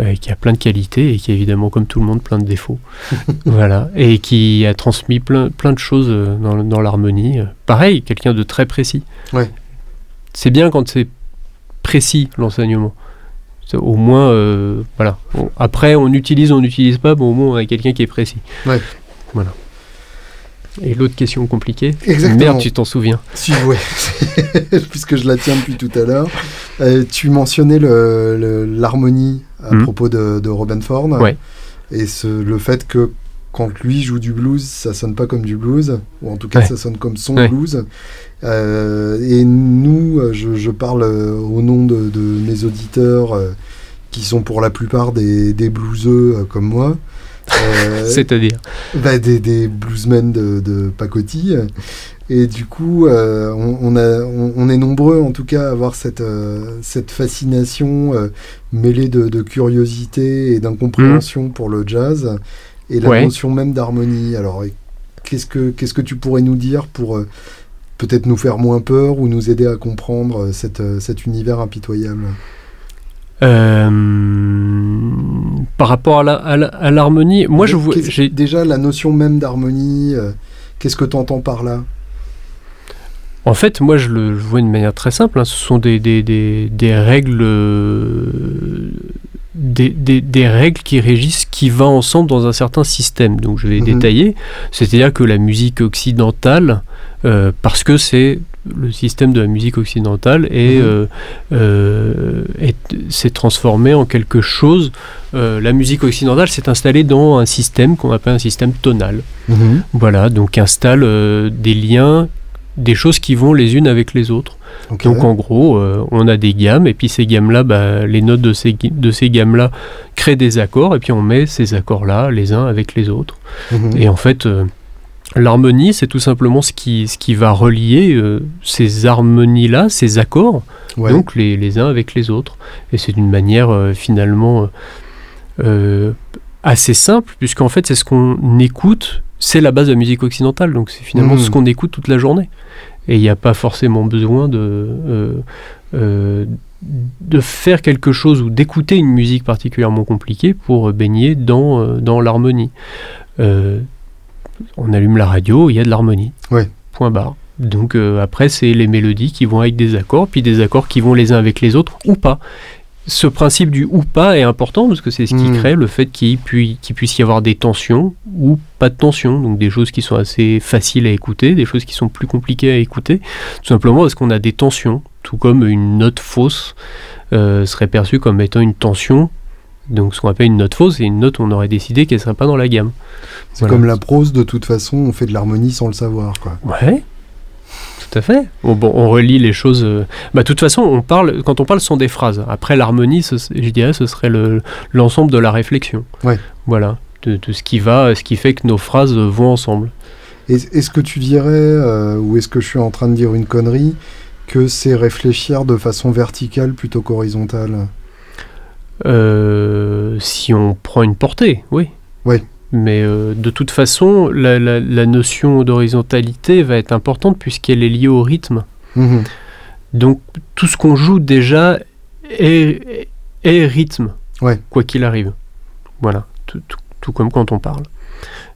euh, qui a plein de qualités et qui a évidemment comme tout le monde plein de défauts [laughs] voilà et qui a transmis plein, plein de choses euh, dans, dans l'harmonie pareil quelqu'un de très précis Ouais. c'est bien quand c'est précis l'enseignement au moins euh, voilà On- après on utilise on n'utilise pas bon au moins on a quelqu'un qui est précis Ouais. voilà et l'autre question compliquée Exactement. merde tu t'en souviens Si, ouais. [laughs] Puisque je la tiens depuis tout à l'heure. Euh, tu mentionnais le- le- l'harmonie à Mhm. propos de, de Robin Ford. Ouais. Et ce, le fait que quand lui joue du blues, ça sonne pas comme du blues, ou en tout cas Ouais. ça sonne comme son Ouais. blues. Euh, et nous, euh, je, je parle au nom de, de mes auditeurs, euh, qui sont pour la plupart des, des blueseux euh, comme moi. C'est-à-dire bah, des, des, bluesmen de, de pacotille. Et du coup, euh, on, a, on, est nombreux en tout cas à avoir cette, euh, cette fascination euh, mêlée de, de, curiosité et d'incompréhension pour le jazz et la notion même d'harmonie. Alors, qu'est-ce que, qu'est-ce que tu pourrais nous dire pour peut-être nous faire moins peur ou nous aider à comprendre cette, cet univers impitoyable? Par rapport à l'harmonie, moi je vois. Déjà, la notion même d'harmonie, qu'est-ce que tu entends par là? En fait, moi, je le vois de manière très simple. Hein. Ce sont des, des, des, des règles, euh, des, des, règles qui régissent qui va ensemble dans un certain système. Donc, je vais mhm. détailler. C'est-à-dire que la musique occidentale, euh, parce que c'est le système de la musique occidentale et mhm. euh, s'est transformé en quelque chose. la musique occidentale s'est installée dans un système qu'on appelle un système tonal. Mhm. Voilà, donc installe des liens des choses qui vont les unes avec les autres. Donc en gros, euh, on a des gammes, et puis ces gammes-là, bah, les notes de ces, de ces gammes-là créent des accords, et puis on met ces accords-là les uns avec les autres. Mhm. Et en fait, euh, l'harmonie, c'est tout simplement ce qui, ce qui va relier euh, ces harmonies-là, ces accords, donc les, les, uns avec les autres. Et c'est d'une manière finalement assez simple, puisqu'en fait, c'est ce qu'on écoute c'est la base de la musique occidentale, donc c'est finalement ce hmm. qu'on écoute toute la journée. Et il n'y a pas forcément besoin de, euh, euh, de faire quelque chose ou d'écouter une musique particulièrement compliquée pour baigner dans, euh, dans l'harmonie. On allume la radio, il y a de l'harmonie. Point barre. Donc après, c'est les mélodies qui vont avec des accords, puis des accords qui vont les uns avec les autres ou pas ce principe du ou pas est important parce que c'est ce qui hmm. crée le fait qu'il puisse y avoir des tensions ou pas de tensions, donc des choses qui sont assez faciles à écouter, des choses qui sont plus compliquées à écouter, tout simplement parce qu'on a des tensions, tout comme une note fausse euh, serait perçue comme étant une tension. Donc ce qu'on appelle une note fausse, c'est une note où on aurait décidé qu'elle ne serait pas dans la gamme. C'est comme la prose, de toute façon, on fait de l'harmonie sans le savoir. Quoi. Ouais, tout à fait. On, bon, on relie les choses. Euh, bah, de toute façon, on parle, quand on parle, ce sont des phrases. Après, l'harmonie, je dirais, ce serait l'ensemble de la réflexion. Ouais. Voilà, de, ce qui va, ce qui fait que nos phrases vont ensemble. Est-ce que tu dirais, euh, ou est-ce que je suis en train de dire une connerie, que c'est réfléchir de façon verticale plutôt qu'horizontale? Euh, Si on prend une portée, oui. Oui. Mais euh, de toute façon, la, notion d'horizontalité va être importante puisqu'elle est liée au rythme. Mhm. Donc tout ce qu'on joue déjà est, rythme, quoi qu'il arrive. Voilà, tout, comme quand on parle.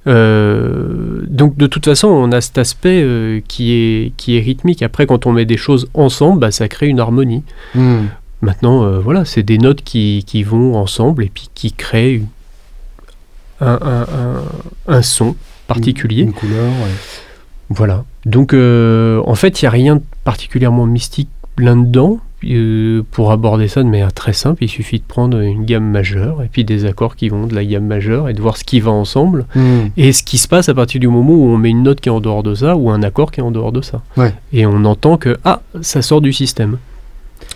Euh, donc de toute façon, on a cet aspect euh, qui, est, qui est rythmique. Après, quand on met des choses ensemble, bah, ça crée une harmonie. Mhm. Maintenant, voilà, c'est des notes qui, qui, vont ensemble et puis qui créent une un, son particulier. Une, couleur, Voilà. Donc, euh, en fait, il n'y a rien de particulièrement mystique là-dedans. Euh, pour aborder ça de manière très simple, il suffit de prendre une gamme majeure et puis des accords qui vont de la gamme majeure et de voir ce qui va ensemble hmm. et ce qui se passe à partir du moment où on met une note qui est en dehors de ça ou un accord qui est en dehors de ça. Et on entend que ah, ça sort du système.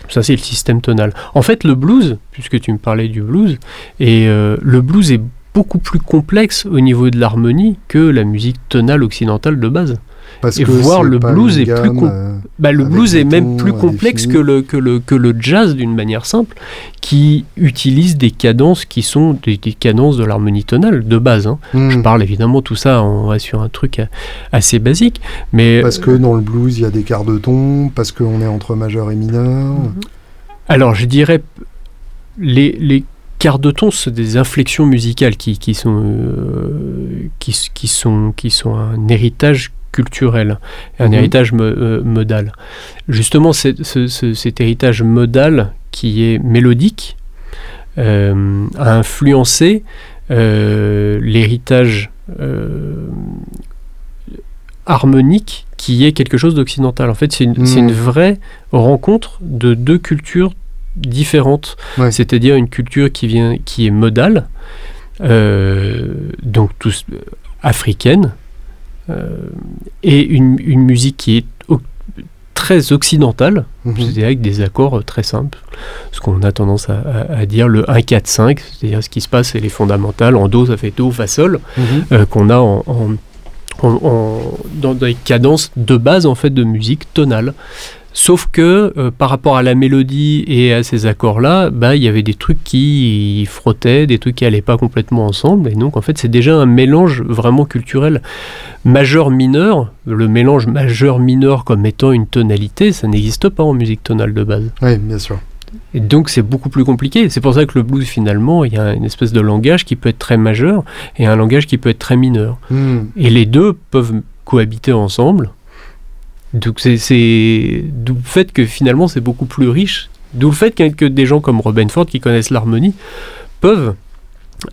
Ça, c'est le système tonal. En fait, le blues, puisque tu me parlais du blues, et euh, le blues est beaucoup plus complexe au niveau de l'harmonie que la musique tonale occidentale de base. Parce et que voir le blues est plus euh, bah, le blues est même plus complexe que le, que le, que le jazz d'une manière simple qui utilise des cadences qui sont des, cadences de l'harmonie tonale de base hein. hmm. je parle évidemment tout ça on va sur un truc assez basique mais parce que dans le blues il y a des quarts de ton parce qu'on est entre majeur et mineur alors je dirais les, les quarts de ton, c'est des inflexions musicales qui, qui sont, euh, qui, qui, sont, qui sont un héritage culturel, un mhm. héritage euh, modal. Justement, cet héritage modal qui est mélodique euh, a influencé l'héritage harmonique qui est quelque chose d'occidental. En fait, c'est une, une, mhm. vraie rencontre de deux cultures différente, c'est-à-dire une culture qui, vient, qui est modale, euh, donc tous, africaine, euh, et une, musique qui est très occidentale, Mhm. c'est-à-dire avec des accords euh, très simples. Ce qu'on a tendance à, à- à dire le 1-4-5, c'est-à-dire ce qui se passe, c'est les fondamentales. En Do, ça fait Do, Fa, Sol, Mhm. euh, qu'on a en, en- en- en- dans des cadences de base en fait de musique tonale. Sauf que euh, par rapport à la mélodie et à ces accords-là, bah, il y avait des trucs qui frottaient, des trucs qui allaient pas complètement ensemble. Et donc en fait, c'est déjà un mélange vraiment culturel majeur-mineur. Le mélange majeur-mineur comme étant une tonalité, ça n'existe pas en musique tonale de base. Oui, bien sûr. Et donc c'est beaucoup plus compliqué. C'est pour ça que le blues finalement, il y a une espèce de langage qui peut être très majeur et un langage qui peut être très mineur. Mhm. Et les deux peuvent cohabiter ensemble. Donc c'est- d'où le fait que finalement c'est beaucoup plus riche. D'où le fait que des gens comme Robin Ford qui connaissent l'harmonie peuvent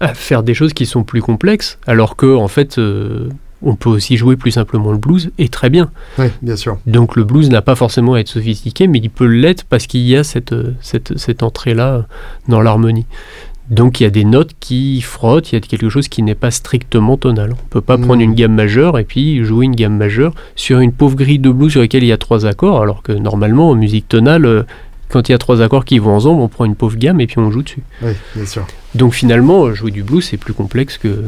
euh, faire des choses qui sont plus complexes, alors que en fait euh, on peut aussi jouer plus simplement le blues et très bien. Oui, bien sûr. Donc le blues n'a pas forcément à être sophistiqué, mais il peut l'être parce qu'il y a cette, euh, cette, cette entrée-là dans l'harmonie. Donc il y a des notes qui frottent, il y a quelque chose qui n'est pas strictement tonal. On ne peut pas Mhm. prendre une gamme majeure et puis jouer une gamme majeure sur une pauvre grille de blues sur laquelle il y a trois accords, alors que normalement en musique tonale, euh, quand il y a trois accords qui vont ensemble, on prend une pauvre gamme et puis on joue dessus. Oui, bien sûr. Donc finalement, euh, jouer du blues, c'est plus complexe que,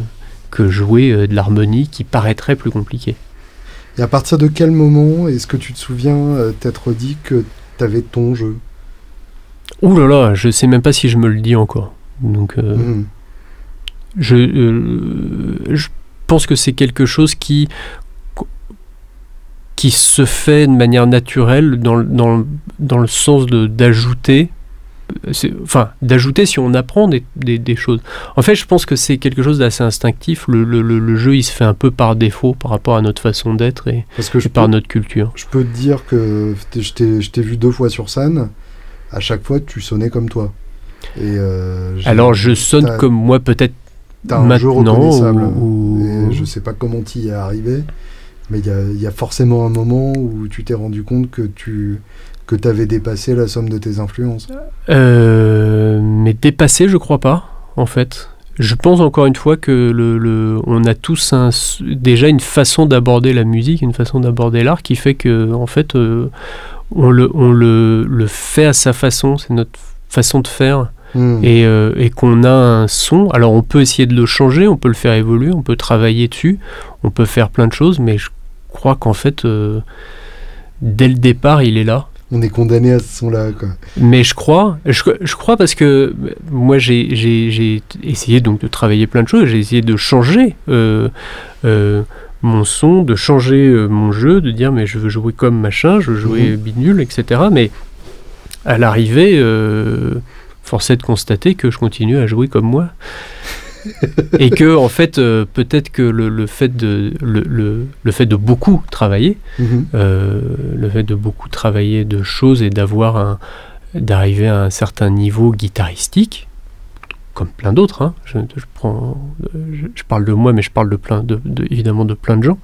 que jouer euh, de l'harmonie qui paraîtrait plus compliqué. Et à partir de quel moment est-ce que tu te souviens t'être dit que tu avais ton jeu? Ouh là là, je sais même pas si je me le dis encore. Donc euh, Mhm. je, euh, je pense que c'est quelque chose qui qui se fait de manière naturelle dans, le- dans, dans le sens d'ajouter enfin d'ajouter si on apprend des, des- des choses en fait je pense que c'est quelque chose d'assez instinctif le, le- le- le jeu il se fait un peu par défaut par rapport à notre façon d'être et, Parce que et je par peux, notre culture je peux te dire que je t'ai vu deux fois sur scène. À chaque fois, tu sonnais comme toi. Et euh, alors je sonne comme moi peut-être T'as un jeu reconnaissable. ou- Et je sais pas comment tu y es arrivé, mais il y a, il y a forcément un moment où tu t'es rendu compte que tu que avais dépassé la somme de tes influences. Euh, mais dépassé, je crois pas, en fait. Je pense encore une fois que le, le- on a tous un, déjà une façon d'aborder la musique, une façon d'aborder l'art qui fait que, en fait, euh, on, le, on le, le fait à sa façon, c'est notre façon de faire, Hmm. et, euh, et qu'on a un son. Alors, on peut essayer de le changer, on peut le faire évoluer, on peut travailler dessus, on peut faire plein de choses, mais je crois qu'en fait, euh, dès le départ, il est là. On est condamné à ce son-là. Mais je crois, je, je crois parce que euh, moi j'ai- essayé donc de travailler plein de choses, j'ai essayé de changer mon son, de changer euh, mon jeu, de dire mais je veux jouer comme machin, je veux jouer Mhm. bidule, etc. Mais à l'arrivée, euh, force est de constater que je continue à jouer comme moi. et que en fait euh, peut-être que le, le fait de le, le- le fait de beaucoup travailler Mhm. euh, le fait de beaucoup travailler de choses et d'avoir un d'arriver à un certain niveau guitaristique comme plein d'autres hein. je, je prends je, je parle de moi mais je parle de plein de, de- évidemment de plein de gens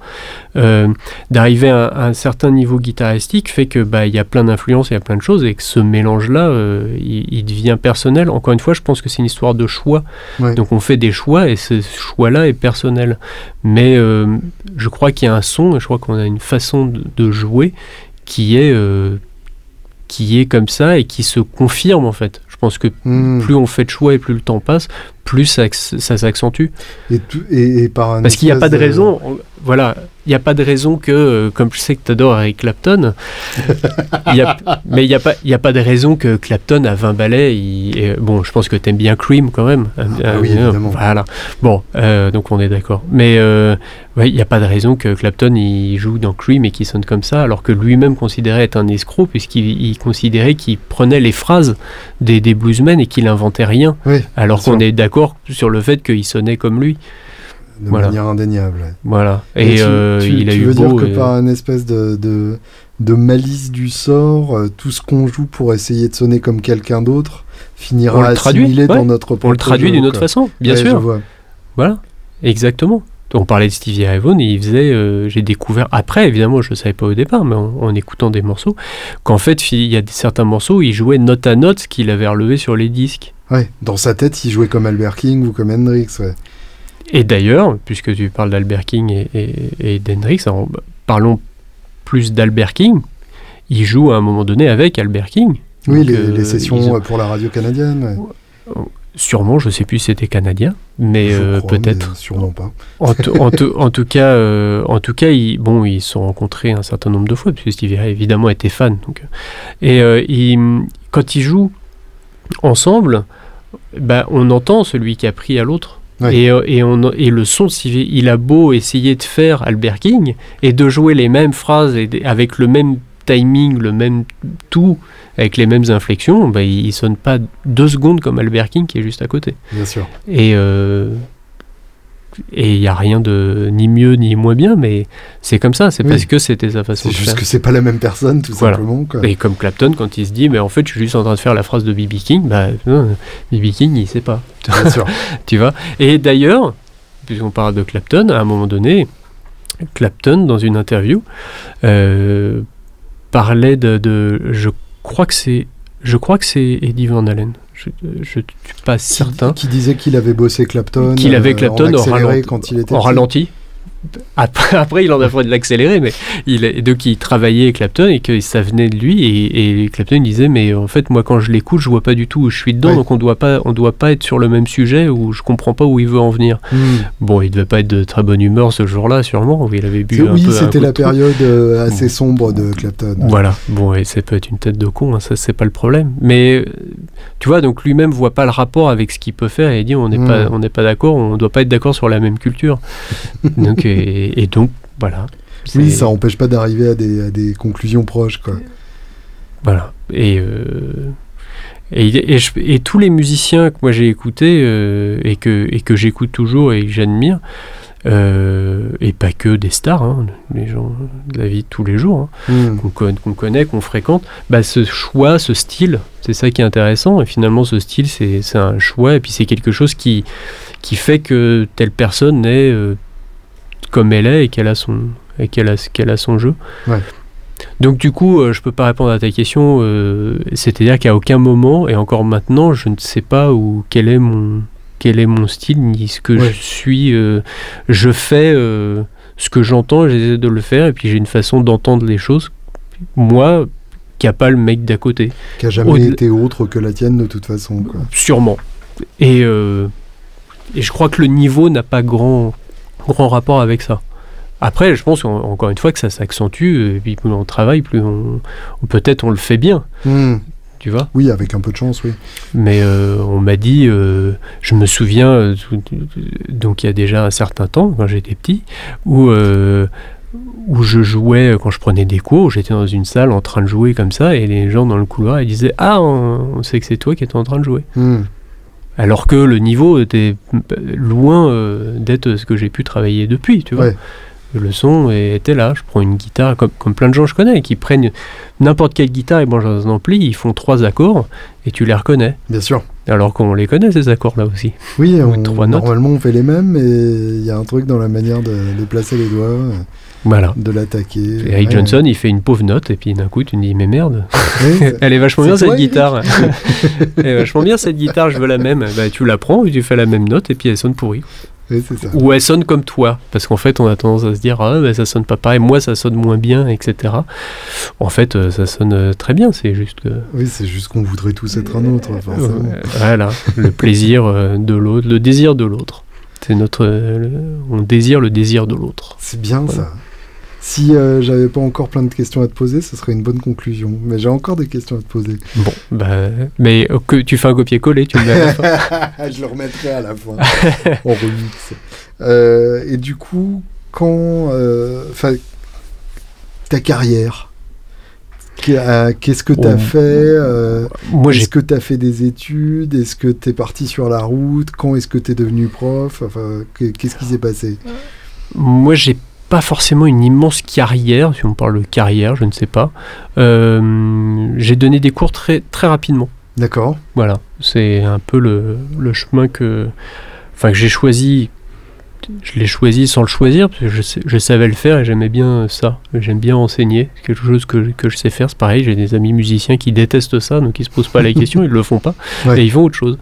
Euh, d'arriver à, à un certain niveau guitaristique fait que bah il y a plein d'influences il y a plein de choses et que ce mélange là il, il devient personnel encore une fois je pense que c'est une histoire de choix Ouais. donc on fait des choix et ce choix-là est personnel. Mais euh, je crois qu'il y a un son et je crois qu'on a une façon de, de jouer qui est, euh, qui est comme ça et qui se confirme en fait. Je pense que Hmm. plus on fait de choix et plus le temps passe, plus ça, acc- ça s'accentue. Et, tout- et- et par un Parce qu'il n'y a pas de raison, on- voilà, il n'y a pas de raison que, euh, comme je sais que tu adores Eric Clapton, il y a- [laughs] mais il n'y a, pas- il y a pas de raison que Clapton à 20 ballets, il- et, bon, je pense que tu aimes bien Cream quand même. Ah oui, évidemment. Voilà, bon, euh, donc on est d'accord. Mais euh, ouais, il n'y a pas de raison que Clapton il joue dans Cream et qu'il sonne comme ça, alors que lui-même considérait être un escroc, puisqu'il il considérait qu'il prenait les phrases des, des bluesmen et qu'il inventait rien, Oui, alors qu'on est d'accord sur le fait qu'il sonnait comme lui. de Voilà. manière indéniable. ouais. Voilà. Et Et, tu, euh, tu- il a tu eu veux dire beau, que et- par une espèce de, de, de malice du sort, euh, tout ce qu'on joue pour essayer de sonner comme quelqu'un d'autre On finira traduit, assimilé dans ouais. notre on le traduit d'une autre façon, bien Ouais, je sûr. vois. Voilà. Exactement. On parlait de Stevie Ray Vaughan et il faisait, euh, j'ai découvert après, évidemment, je ne savais pas au départ, mais en, en écoutant des morceaux, qu'en fait, il y a certains morceaux où il jouait note à note ce qu'il avait relevé sur les disques. Ouais, dans sa tête, il jouait comme Albert King ou comme Hendrix. Ouais. Et d'ailleurs, puisque tu parles d'Albert King et, et, et d'Hendrix, parlons plus d'Albert King. il joue à un moment donné avec Albert King. Oui, les, euh, les sessions ont- pour la radio canadienne. ouais. Sûrement, je sais plus si c'était canadien, mais euh, peut-être. Sûrement pas. En, tout- en [laughs] tout- en tout cas, euh, en tout cas, ils, bon, ils se sont rencontrés un certain nombre de fois, puisque Stevie Ray évidemment était fan. Donc, et quand ils jouent ensemble, bah, on entend celui qui a pris à l'autre. Et, euh, et, on, et le son, il a beau essayer de faire Albert King et de jouer les mêmes phrases et avec le même timing, le même tout, avec les mêmes inflexions, bah, il, il sonne pas deux secondes comme Albert King qui est juste à côté. Bien sûr. Et euh, et il n'y a rien de ni mieux ni moins bien, mais c'est comme ça, c'est Oui. parce que c'était sa façon C'est de juste faire. que c'est pas la même personne, tout Voilà. simplement. Quoi. Et comme Clapton, quand il se dit, mais en fait, je suis juste en train de faire la phrase de B.B. King, bah, B.B. King, il sait pas. Bien [laughs] sûr. tu vois? Et d'ailleurs, puisqu'on parle de Clapton, à un moment donné, Clapton, dans une interview, euh, parlait de, de- je crois que c'est, je crois que c'est Eddie Van Halen. Je, je suis pas certain. Qui, qui disait qu'il avait bossé Clapton. Qu'il avait euh, Clapton en en ralenti- quand il était en ralenti. Après, [laughs] après, il en a fait de l'accélérer, mais il, donc il travaillait avec Clapton et que ça venait de lui. Et, et Clapton disait, mais en fait, moi, quand je l'écoute, je vois pas du tout où je suis dedans, Ouais. donc on doit pas, on doit pas être sur le même sujet où je comprends pas où il veut en venir. Hmm. Bon, il devait pas être de très bonne humeur ce jour-là, sûrement, où il avait bu un Oui, c'était la période euh, assez sombre de Clapton. Voilà, bon, et ça peut être une tête de con, hein, ça c'est pas le problème. Mais euh, tu vois, donc lui-même voit pas le rapport avec ce qu'il peut faire et il dit on n'est Mm. pas, on n'est pas d'accord, on doit pas être d'accord sur la même culture. [laughs] donc, et, et donc, voilà. Oui, ça empêche pas d'arriver à des, à des conclusions proches. Quoi. Voilà. Et, euh, et, et, je- et tous les musiciens que moi j'ai écoutés euh, et que, et que j'écoute toujours et que j'admire, euh, et pas que des stars, hein, les gens de la vie de tous les jours, hein, Hmm. qu'on qu'on connaît, qu'on fréquente, bah, ce choix, ce style, c'est ça qui est intéressant. Et finalement, ce style, c'est c'est un choix, et puis c'est quelque chose qui, qui fait que telle personne est comme elle est et qu'elle a son, et qu'elle a, qu'elle a son jeu. Ouais. Donc du coup, euh, je peux pas répondre à ta question. euh, C'est-à-dire qu'à aucun moment, et encore maintenant, je ne sais pas où quel est mon quel est mon style ni ce que Ouais. je suis. euh, je fais euh, ce que j'entends, j'essaie de le faire, et puis j'ai une façon d'entendre les choses. Moi, qui a pas le mec d'à côté, Qui a jamais été autre que la tienne de toute façon. Quoi. sûrement. Et, et je crois que le niveau n'a pas grand grand rapport avec ça. Après, je pense en- encore une fois que ça s'accentue, et puis plus on travaille, plus on, peut-être on le fait bien, Hmm. tu vois? Oui, avec un peu de chance, oui. Mais euh, on m'a dit, euh, je me souviens, euh, donc il y a déjà un certain temps, quand j'étais petit, où, euh, où je jouais, quand je prenais des cours, j'étais dans une salle en train de jouer comme ça, et les gens dans le couloir ils disaient Ah, on, on sait que c'est toi qui es en train de jouer. Hmm. Alors que le niveau était loin euh, d'être ce que j'ai pu travailler depuis, tu vois. Ouais. Le son était là, je prends une guitare, comme, comme plein de gens que je connais, qui prennent n'importe quelle guitare, branchent dans un ampli, ils font trois accords, et tu les reconnais. Bien sûr. Alors qu'on les connaît, ces accords-là aussi. Oui, Ou on- trois notes. normalement on fait les mêmes, mais il y a un truc dans la manière de déplacer les doigts, Voilà. de l'attaquer. Et Eric Ouais. Johnson, il fait une pauvre note, et puis d'un coup, tu te dis, mais merde, [laughs] elle est vachement bien cette guitare. elle est vachement bien cette guitare, je veux la même. Bah, tu la prends, tu fais la même note, et puis elle sonne pourrie. ça. Ou elle sonne comme toi. Parce qu'en fait, on a tendance à se dire, ah, bah, ça sonne pas pareil, moi, ça sonne moins bien, etc. En fait, euh, ça sonne euh, très bien, c'est juste que. Oui, c'est juste qu'on voudrait tous être un autre, voilà, le plaisir euh, de l'autre, le désir de l'autre. C'est notre. on désire le désir de l'autre. C'est bien Voilà. ça. Si euh, j'avais pas encore plein de questions à te poser, ce serait une bonne conclusion. Mais j'ai encore des questions à te poser. Bon, bah. Mais euh, que tu fais un copier-coller, tu me mets à la fin. [laughs] je le remettrai à la fin, en remix. Euh, et du coup, quand... euh, Enfin, ta carrière, qu'est- qu'est-ce que tu as Oh. fait euh, Moi, j'ai Est-ce que tu as fait des études Est-ce que tu es parti sur la route Quand est-ce que tu es devenu prof Enfin, que- qu'est-ce qui s'est passé? Moi, j'ai pas forcément une immense carrière, si on parle de carrière, je ne sais pas. Euh, j'ai donné des cours très, très rapidement. D'accord. Voilà, c'est un peu le, le chemin que, enfin, que j'ai choisi. Je l'ai choisi sans le choisir, parce que je savais le faire et j'aimais bien ça. J'aime bien enseigner, c'est quelque chose que, que je sais faire. C'est pareil, j'ai des amis musiciens qui détestent ça, donc ils se posent pas la [laughs] question, ils le font pas, Ouais. et ils font autre chose.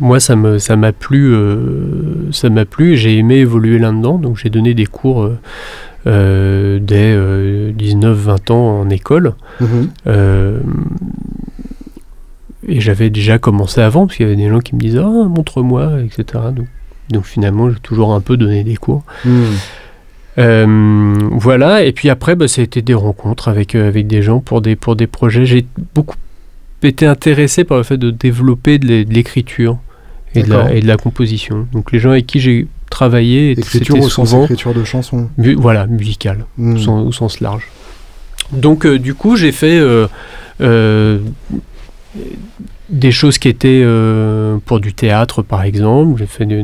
Moi, ça m'a plu, euh, ça m'a plu, et j'ai aimé évoluer là-dedans, donc j'ai donné des cours euh, euh, dès 19-20 ans en école. Mhm. et j'avais déjà commencé avant, parce qu'il y avait des gens qui me disaient Ah, montre-moi, etc. Donc, donc finalement, j'ai toujours un peu donné des cours. Mhm. voilà, et puis après, bah, ça a été des rencontres avec, avec des gens pour des, pour des projets. J'ai beaucoup été intéressé par le fait de développer de l'écriture et, de la, et de la composition. Donc les gens avec qui j'ai travaillé, écriture au souvent sens écriture de chansons. voilà, musicale, Hmm. au, sens large. Donc euh, du coup, j'ai fait euh, euh, des choses qui étaient pour du théâtre, par exemple. J'ai fait du,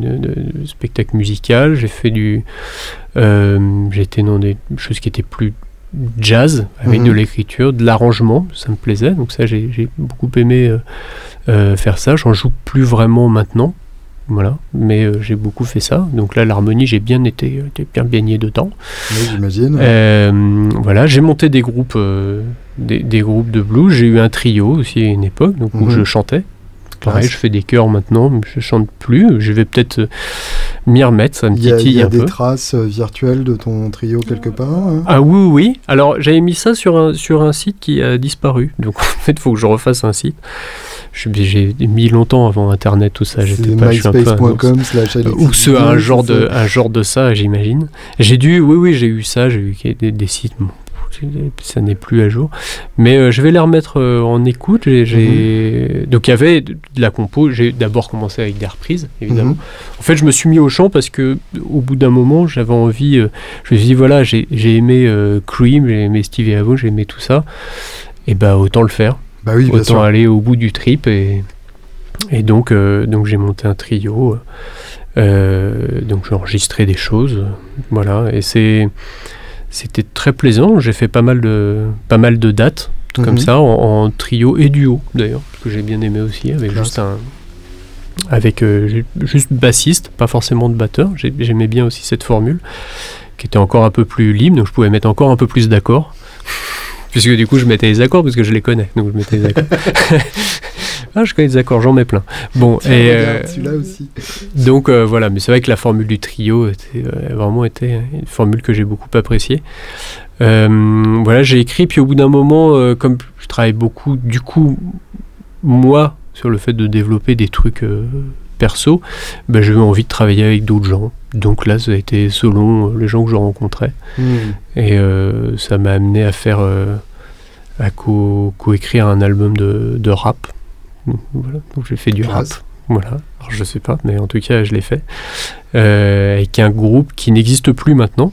spectacle musical. J'ai fait du, j'ai été dans des choses qui étaient plus jazz avec Mhm. de l'écriture, de l'arrangement. Ça me plaisait. Donc ça, j'ai beaucoup aimé euh, euh, faire ça. J'en joue plus vraiment maintenant. Voilà, mais euh, j'ai beaucoup fait ça. Donc là, l'harmonie, j'ai bien été, été bien baigné dedans. Oui, j'imagine. Euh, voilà, j'ai monté des groupes, des, des groupes de blues. J'ai eu un trio aussi à une époque, donc où Mhm. je chantais. Pareil, je fais des chœurs maintenant, mais je chante plus. Je vais peut-être m'y remettre, ça me Il y a, il titille y a un des peu. traces euh, virtuelles de ton trio quelque part hein? Ah oui, oui. Alors j'avais mis ça sur un, sur un site qui a disparu. Donc [laughs] en fait, il faut que je refasse un site. J'ai mis longtemps avant Internet, tout ça. J'étais pas, un peu un myspace.com slash Ou ce, un, genre de, un genre de ça, j'imagine. J'ai dû, oui, oui, j'ai eu ça, j'ai eu des, des sites, ça n'est plus à jour. Mais euh, je vais les remettre euh, en écoute. J'ai- Donc il y avait de la compo, j'ai d'abord commencé avec des reprises, évidemment. Mhm. En fait, je me suis mis au chant parce que au bout d'un moment, j'avais envie, euh, je me suis dit, voilà, j'ai, aimé Cream, j'ai aimé Stevie Avo, j'ai aimé tout ça. Et ben autant le faire Bah oui, autant sûr. aller au bout du trip et, et donc, donc j'ai monté un trio donc j'ai enregistré des choses voilà et c'est c'était très plaisant j'ai fait pas mal de pas mal de dates comme Mhm. ça en, en trio et duo d'ailleurs que j'ai bien aimé aussi avec Classe. juste un avec euh, ju- juste bassiste pas forcément de batteur J'ai- j'aimais bien aussi cette formule qui était encore un peu plus libre donc je pouvais mettre encore un peu plus d'accords puisque du coup je mettais les accords parce que je les connais donc je mettais les accords [laughs] ah je connais les accords j'en mets plein bon Tiens, et euh, celui-là aussi. donc euh, voilà, mais c'est vrai que la formule du trio était euh, vraiment été une formule que j'ai beaucoup appréciée. Voilà, j'ai écrit, puis au bout d'un moment, comme je travaille beaucoup, du coup, moi, sur le fait de développer des trucs perso, ben, j'avais envie de travailler avec d'autres gens. Donc là, ça a été selon euh, les gens que je rencontrais. Hmm. Et euh, ça m'a amené à faire, euh, à co- co-écrire un album de, de rap. Voilà, donc j'ai fait du rap. Voilà, alors je sais pas, mais en tout cas je l'ai fait. Euh, avec un groupe qui n'existe plus maintenant.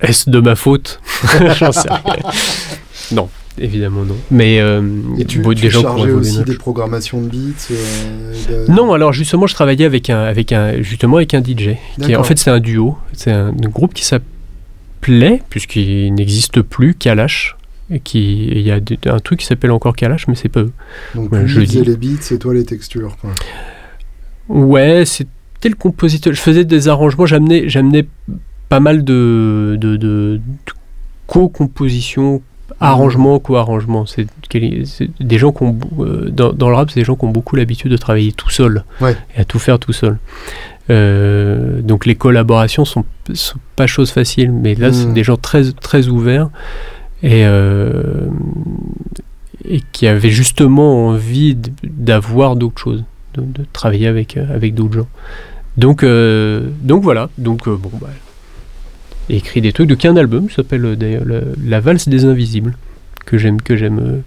Est-ce de ma faute? [laughs] J'en sais rien. [laughs] Non, évidemment non. Mais euh, Et tu, tu volé aussi des programmations de beats euh, de- Non, alors justement, je travaillais avec un, avec un, justement avec un DJ. Qui est, en fait, c'est un duo. C'est un, groupe qui s'appelait, puisqu'il n'existe plus, Kalash. Et qui, il y a un truc qui s'appelle encore Kalash, mais c'est pas eux. Donc Ouais, je il faisait dis. les beats et toi les textures. quoi. Ouais, c'était le compositeur. Je faisais des arrangements, j'amenais, j'amenais pas mal de, de, de- de co-composition, arrangement, co-arrangement. C'est, des gens qui ont, euh, dans, dans le rap, c'est des gens qui ont beaucoup l'habitude de travailler tout seul Ouais. et à tout faire tout seul. Euh, donc les collaborations sont, sont pas chose facile, mais là, c'est Mm. des gens très, très ouverts et, euh, et qui avaient justement envie d'avoir d'autres choses, de, de travailler avec, avec d'autres gens. Donc, donc voilà, donc bon, bah, écrit des trucs, de qu'un album, ça s'appelle euh, d'ailleurs la, La valse des invisibles, que j'aime, que j'aime, euh,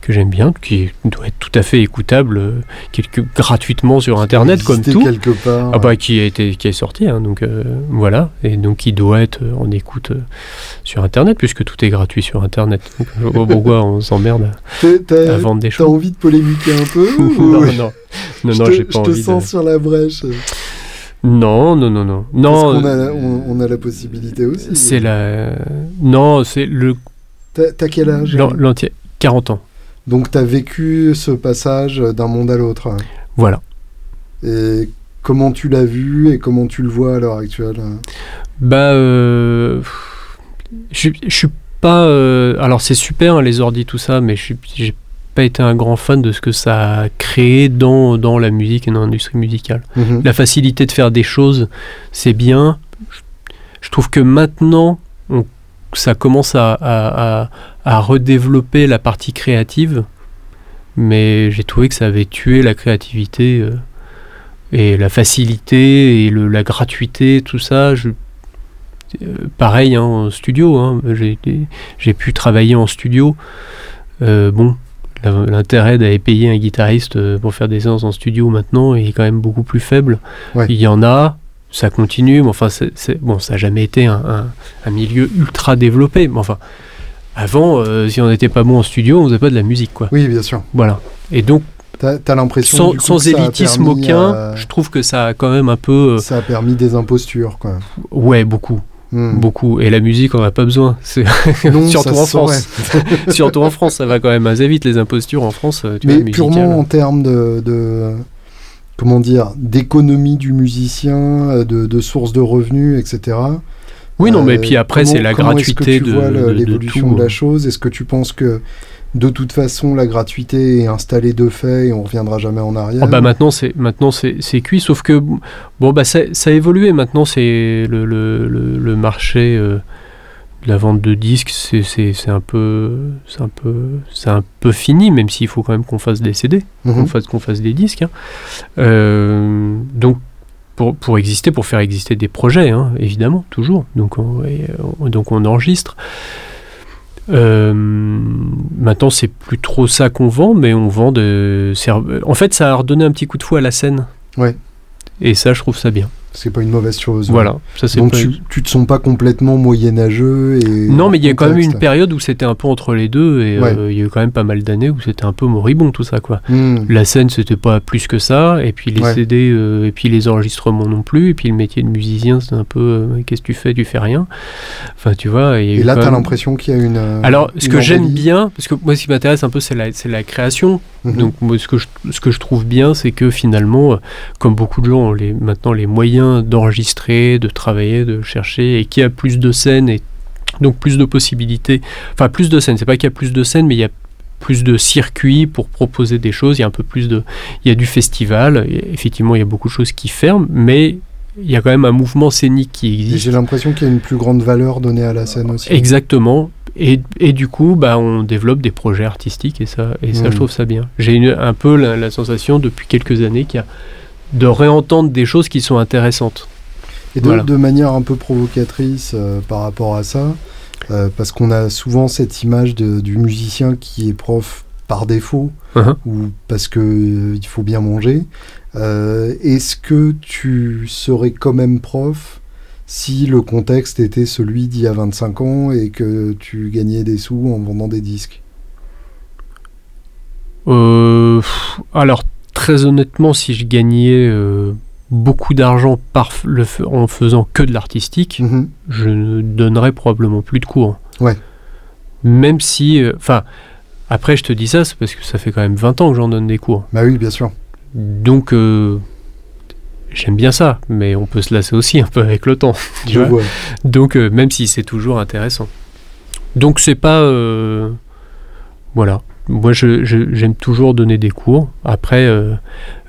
que j'aime bien, qui doit être tout à fait écoutable, euh, quelque, gratuitement sur internet comme tout. quelque part. Ah bah, qui a été qui est sorti hein, donc euh, voilà et donc qui doit être en écoute euh, sur internet puisque tout est gratuit sur internet donc, je vois pourquoi on s'emmerde T'as- à, T'as à vendre des t'as choses envie de polémiquer un peu [laughs] ou- non non non non j'ai pas je te envie de... sens sur la brèche. Non non non non non a, on, on a la possibilité aussi. c'est la non c'est le T'as quel âge l'entier 40 ans Donc t'as vécu ce passage d'un monde à l'autre. voilà Et comment tu l'as vu et comment tu le vois à l'heure actuelle? Bah, euh, je, je suis pas. euh, alors, c'est super, hein, les ordi, tout ça, mais je suis- pas été un grand fan de ce que ça a créé dans, dans la musique et dans l'industrie musicale. Mhm. La facilité de faire des choses, c'est bien. je trouve que maintenant, on- ça commence à, à- à- à redévelopper la partie créative, mais j'ai trouvé que ça avait tué la créativité euh, et la facilité et le- la gratuité, tout ça. Je, euh, pareil hein, en studio, hein, j'ai pu travailler en studio. Euh, bon, l'intérêt d'aller payer un guitariste euh, pour faire des séances en studio maintenant est quand même beaucoup plus faible. Ouais. Il y en a, ça continue, mais enfin, c'est, bon, ça n'a jamais été un, un- un milieu ultra développé. Mais enfin, avant, euh, si on n'était pas bon en studio, on faisait pas de la musique, quoi. Oui, bien sûr. Voilà. Et donc, T'as as, l'impression sans, élitisme aucun, euh, je trouve que ça a quand même un peu. euh, ça a permis des impostures, quoi. ouais, beaucoup. Hmm. Beaucoup. Et la musique, on n'a pas besoin. C'est- [laughs] [laughs] Non, Surtout en. France. [laughs] Surtout en France, ça va quand même assez vite, les impostures en France. euh, Tu Mais vois, purement en termes de, de- comment dire, d'économie du musicien, euh, de, de sources de revenus, etc. Oui, non, mais Euh, puis après, comment- c'est la comment est-ce que gratuité tu de, vois de l'évolution tout. de, la chose? Est-ce que tu penses que de toute façon la gratuité est installée de fait et on reviendra jamais en arrière Ah bah maintenant c'est maintenant c'est cuit sauf que bon bah ça, ça a évolué maintenant c'est le, le, le, le marché euh, de la vente de disques c'est un peu c'est un peu c'est un peu fini même s'il faut quand même qu'on fasse des CD Mhm. qu'on fasse qu'on fasse des disques hein. Euh, donc pour, pour exister pour faire exister des projets hein, évidemment toujours donc on, et, euh, donc on enregistre euh, maintenant, c'est plus trop ça qu'on vend, mais on vend de. En fait, ça a redonné un petit coup de fouet à la scène. Ouais. Et ça, je trouve ça bien. C'est pas une mauvaise chose. Voilà. Ça, c'est Donc pas- tu, tu te sens pas complètement moyenâgeux et Non, mais il y a quand même une période où c'était un peu entre les deux, et Ouais. euh, il y a eu quand même pas mal d'années où c'était un peu moribond tout ça, quoi. Hmm. La scène, c'était pas plus que ça, et puis les Ouais. CD, euh, et puis les enregistrements non plus, et puis le métier de musicien, c'est un peu euh, qu'est-ce que tu fais, tu fais rien. Enfin, tu vois. Et là, t'as même- l'impression qu'il y a une. Alors, ce une que j'aime bien, parce que moi, ce qui m'intéresse un peu, c'est la, c'est la création. Mhm. Donc, moi, ce que je, ce que je trouve bien, c'est que finalement, comme beaucoup de gens ont les, maintenant les moyens d'enregistrer, de travailler, de chercher, et qu'il y a plus de scènes et donc plus de possibilités. Enfin, plus de scènes. C'est pas qu'il y a plus de scènes, mais il y a plus de circuits pour proposer des choses. Il y a un peu plus de, il y a du festival. Effectivement, il y a beaucoup de choses qui ferment, mais il y a quand même un mouvement scénique qui existe. J'ai l'impression qu'il y a une plus grande valeur donnée à la scène aussi. Exactement. Et, et du coup, bah, on développe des projets artistiques et ça, et ça Mhm. je trouve ça bien. J'ai un peu la, la sensation depuis quelques années qu'il y a de réentendre des choses qui sont intéressantes. Et de, Voilà. de manière un peu provocatrice euh, par rapport à ça, euh, parce qu'on a souvent cette image de- du musicien qui est prof par défaut Mhm. ou parce que euh, il faut bien manger. Euh, Est-ce que tu serais quand même prof si le contexte était celui d'il y a 25 ans et que tu gagnais des sous en vendant des disques? Alors, très honnêtement, si je gagnais euh, beaucoup d'argent par le en faisant que de l'artistique, Mhm. je ne donnerais probablement plus de cours. Ouais. Même si. euh, Enfin, après, je te dis ça, c'est parce que ça fait quand même 20 ans que j'en donne des cours. Bah oui, bien sûr. Donc, euh, j'aime bien ça, mais on peut se lasser aussi un peu avec le temps. [laughs] tu vois. Donc, même si c'est toujours intéressant. Donc, c'est pas. voilà. Moi, j'aime toujours donner des cours. Après, euh,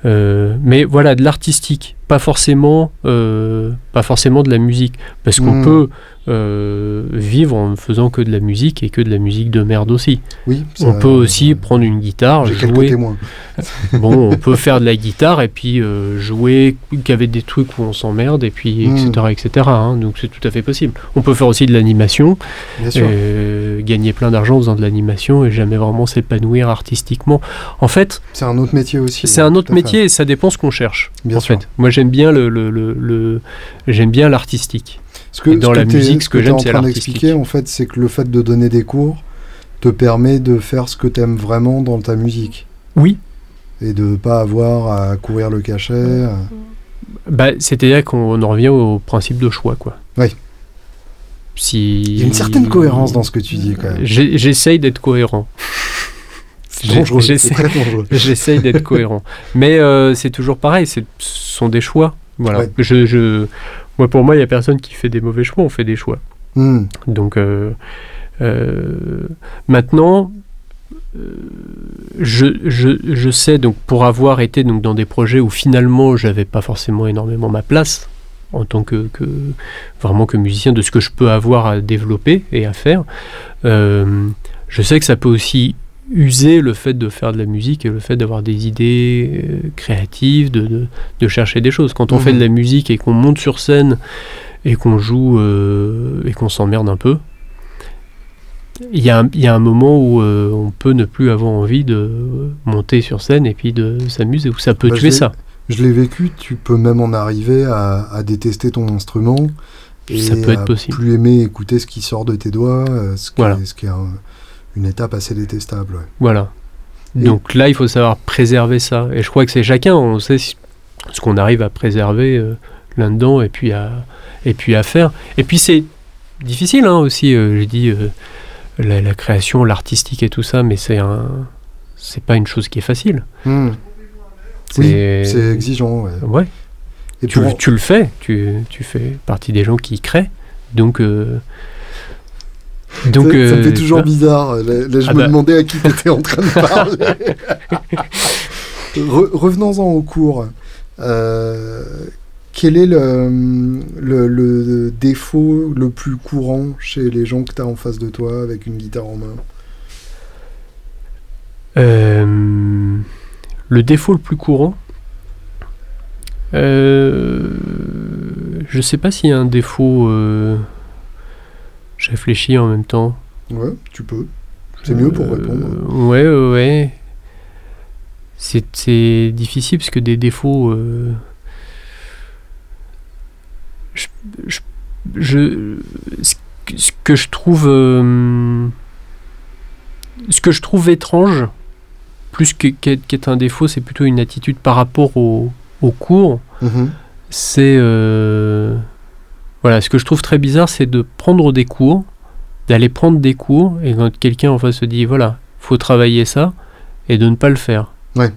euh, mais voilà, de l'artistique, pas forcément, euh, pas forcément de la musique, parce qu'on Mm. peut euh, vivre en ne faisant que de la musique et que de la musique de merde aussi. Oui, on peut aussi prendre une guitare, jouer. témoins. [laughs] Bon, on peut faire de la guitare et puis euh, jouer qu'avec des trucs où on s'emmerde et puis etc etc. hein. donc c'est tout à fait possible. On peut faire aussi de l'animation, euh, gagner plein d'argent en faisant de l'animation et jamais vraiment s'épanouir artistiquement. En fait, C'est un autre métier aussi. c'est ouais, un tout autre métier et ça dépend ce qu'on cherche. Bien en sûr. fait, moi j'aime bien le, le, le- le- j'aime bien l'artistique. Dans la musique, ce que j'aime, c'est l'artistique. en fait, c'est que le fait de donner des cours te permet de faire ce que t'aimes vraiment dans ta musique. Oui. Et de pas avoir à courir le cachet. euh. Bah, c'est-à-dire qu'on en revient au principe de choix, quoi. Oui. Si... Il y a une certaine cohérence dans ce que tu dis, quand même. J'essaye d'être cohérent. C'est dangereux. J'essaye [laughs] d'être cohérent. Mais euh, c'est toujours pareil, ce sont des choix. Voilà. Ouais. Je, je- Moi, pour moi, il n'y a personne qui fait des mauvais choix, on fait des choix. Hmm. Donc, euh, euh, maintenant, je, je, je sais, donc, pour avoir été donc, dans des projets où finalement, j'avais pas forcément énormément ma place, en tant que, que, vraiment que musicien de ce que je peux avoir à développer et à faire. Je sais que ça peut aussi user le fait de faire de la musique et le fait d'avoir des idées euh, créatives, de, de, de, chercher des choses. Quand on fait de la musique et qu'on monte sur scène et qu'on joue euh, et qu'on s'emmerde un peu, il y, a, y, a un moment où euh, on peut ne plus avoir envie de monter sur scène et puis de s'amuser, où ça peut bah, tuer ça. Je l'ai vécu, tu peux même en arriver à, à détester ton instrument et ça peut être à possible. plus aimer écouter ce qui sort de tes doigts, ce qui, Voilà. est, ce qui est un- une étape assez détestable. ouais. Voilà. Et- Donc là, il faut savoir préserver ça. Et je crois que c'est chacun, on sait ce qu'on arrive à préserver euh, là-dedans et puis à, et puis à faire. Et puis c'est difficile hein, aussi, euh, j'ai dit, euh, la, la création, l'artistique et tout ça, mais c'est un... C'est pas une chose qui est facile. Oui, c'est exigeant. ouais. Ouais, Et tu, pour- tu le fais, tu, tu fais partie des gens qui créent. Donc, euh, donc ça, ça me euh, fait tu toujours vois. bizarre. Là, là, je Ah me bah. demandais à qui tu étais en train de [laughs] parler. Re- Revenons-en au cours. Euh, quel est le, le, le défaut le plus courant chez les gens que tu as en face de toi avec une guitare en main? Euh, le défaut le plus courant, euh, je sais pas s'il y a un défaut. Je réfléchis en même temps. Ouais, tu peux. C'est mieux pour Euh, répondre. Ouais, ouais, ouais. C'est difficile parce que des défauts. euh, je, je- je- ce que- je trouve. euh, ce que je trouve étrange, plus que- qu'être un défaut, c'est plutôt une attitude par rapport au, au cours. Mhm. C'est. euh, voilà, ce que je trouve très bizarre, c'est de prendre des cours, d'aller prendre des cours, et quand quelqu'un en face se dit voilà, faut travailler ça, et de ne pas le faire. Ouais.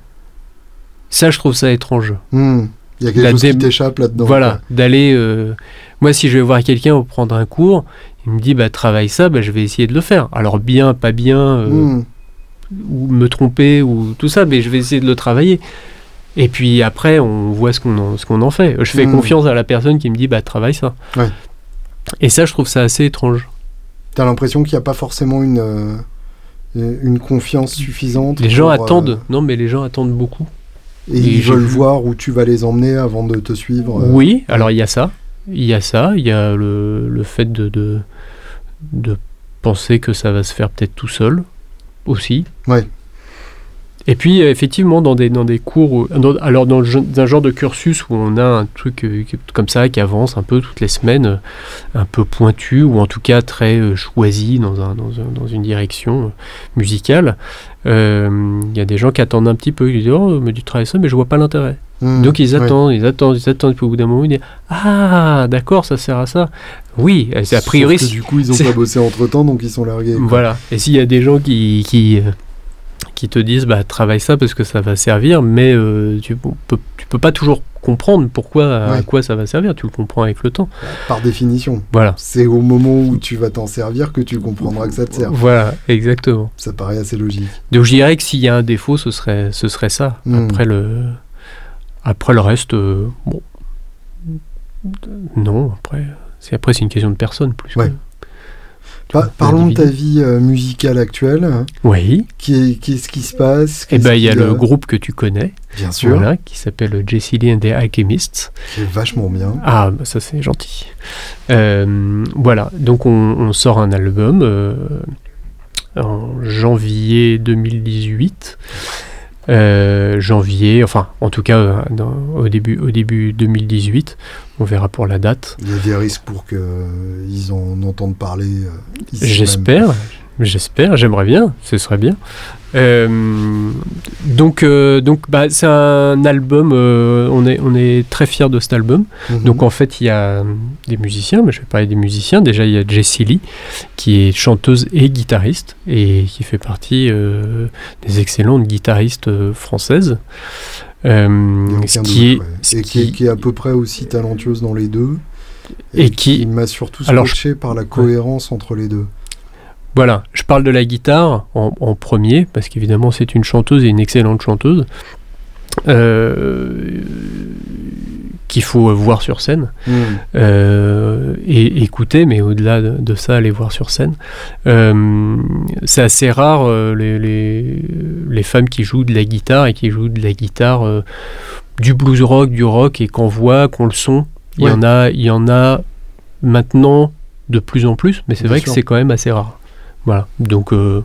Ça, je trouve ça étrange. Hmm. Il y a quelque La chose qui t'échappe là-dedans. voilà, d'aller. euh, Moi, si je vais voir quelqu'un prendre un cours, il me dit bah travaille ça, bah, je vais essayer de le faire. Alors bien, pas bien, euh. Hmm. ou me tromper ou tout ça, mais je vais essayer de le travailler. Et puis après, on voit ce qu'on en, ce qu'on en fait. Je fais Mm. confiance à la personne qui me dit bah travaille ça. Ouais. Et ça, je trouve ça assez étrange. T'as l'impression qu'il n'y a pas forcément une, euh, une confiance suffisante. Les gens pour, euh, attendent, non mais les gens attendent beaucoup. et et ils veulent voir où tu vas les emmener avant de te suivre. euh. Oui, alors il y a ça. Il y a ça, il y a le, le fait de, de, de penser que ça va se faire peut-être tout seul aussi. Ouais. Et puis euh, effectivement dans des, dans des cours, où- dans- alors dans, le un genre de cursus où on a un truc euh, comme ça qui avance un peu toutes les semaines, euh, un peu pointu ou en tout cas très choisi dans, un, dans, un- dans une direction musicale, euh, il y a des gens qui attendent un petit peu, ils disent oh mais tu travailles ça mais je vois pas l'intérêt. Hmm. Donc ils attendent, ils attendent, ils attendent, puis au bout d'un moment ils disent Ah, d'accord, ça sert à ça. Oui, c'est a Sauf priori. que du coup, ils ont pas bossé entre temps, donc ils sont largués. quoi. Voilà. Et s'il y a des gens qui, qui, qui te disent Bah, travaille ça parce que ça va servir, mais euh, tu, peux, tu peux pas toujours comprendre pourquoi, à quoi ça va servir, tu le comprends avec le temps. Par définition. Voilà. C'est au moment où tu vas t'en servir que tu comprendras que ça te sert. Voilà, exactement. Ça paraît assez logique. Donc je dirais que s'il y a un défaut, ce serait, ce serait ça. Mm. Après, le, après le reste, euh, bon. Non, après, c'est après c'est une question de personne plus. Ouais. que- Vois, parlons de ta vie euh, musicale actuelle. Oui. Qui est- Qu'est-ce qui se passe Et ben il y a le qu'il groupe que tu connais, Bien sûr, voilà, qui s'appelle Jesse Lee and the Alchemists. qui est vachement bien. Ah, bah ça c'est gentil. Euh, voilà, donc on, on sort un album euh, en janvier 2018. Euh, janvier, enfin en tout cas euh, dans- au, début, au début 2018, on verra pour la date. Il y a des risques pour qu'ils en entendent parler. euh. J'espère, j'espère, j'aimerais bien, ce serait bien. Euh, donc, euh, donc bah, c'est un album, euh, on, est, on est très fiers de cet album. Mhm. Donc en fait, il y a des musiciens, mais je vais parler des musiciens. Déjà, il y a Jessie Lee, qui est chanteuse et guitariste, et qui fait partie des excellentes guitaristes françaises. Ce qui est, doute, ouais. ce Et qui, est- qui- qui est à peu près aussi talentueuse dans les deux. Et qui- m'a surtout scotché par la cohérence entre les deux. Voilà, je parle de la guitare en, en premier, parce qu'évidemment c'est une chanteuse et une excellente chanteuse, euh, qu'il faut voir sur scène Hmm. euh, et écouter, mais au-delà de, de ça, aller voir sur scène. Euh, c'est assez rare les, les, les femmes qui jouent de la guitare et qui jouent de la guitare du blues rock, du rock et qu'on voit, qu'on le son. Il y en a, il y en a maintenant de plus en plus, mais c'est vrai sûr. que c'est quand même assez rare. Voilà. Donc euh,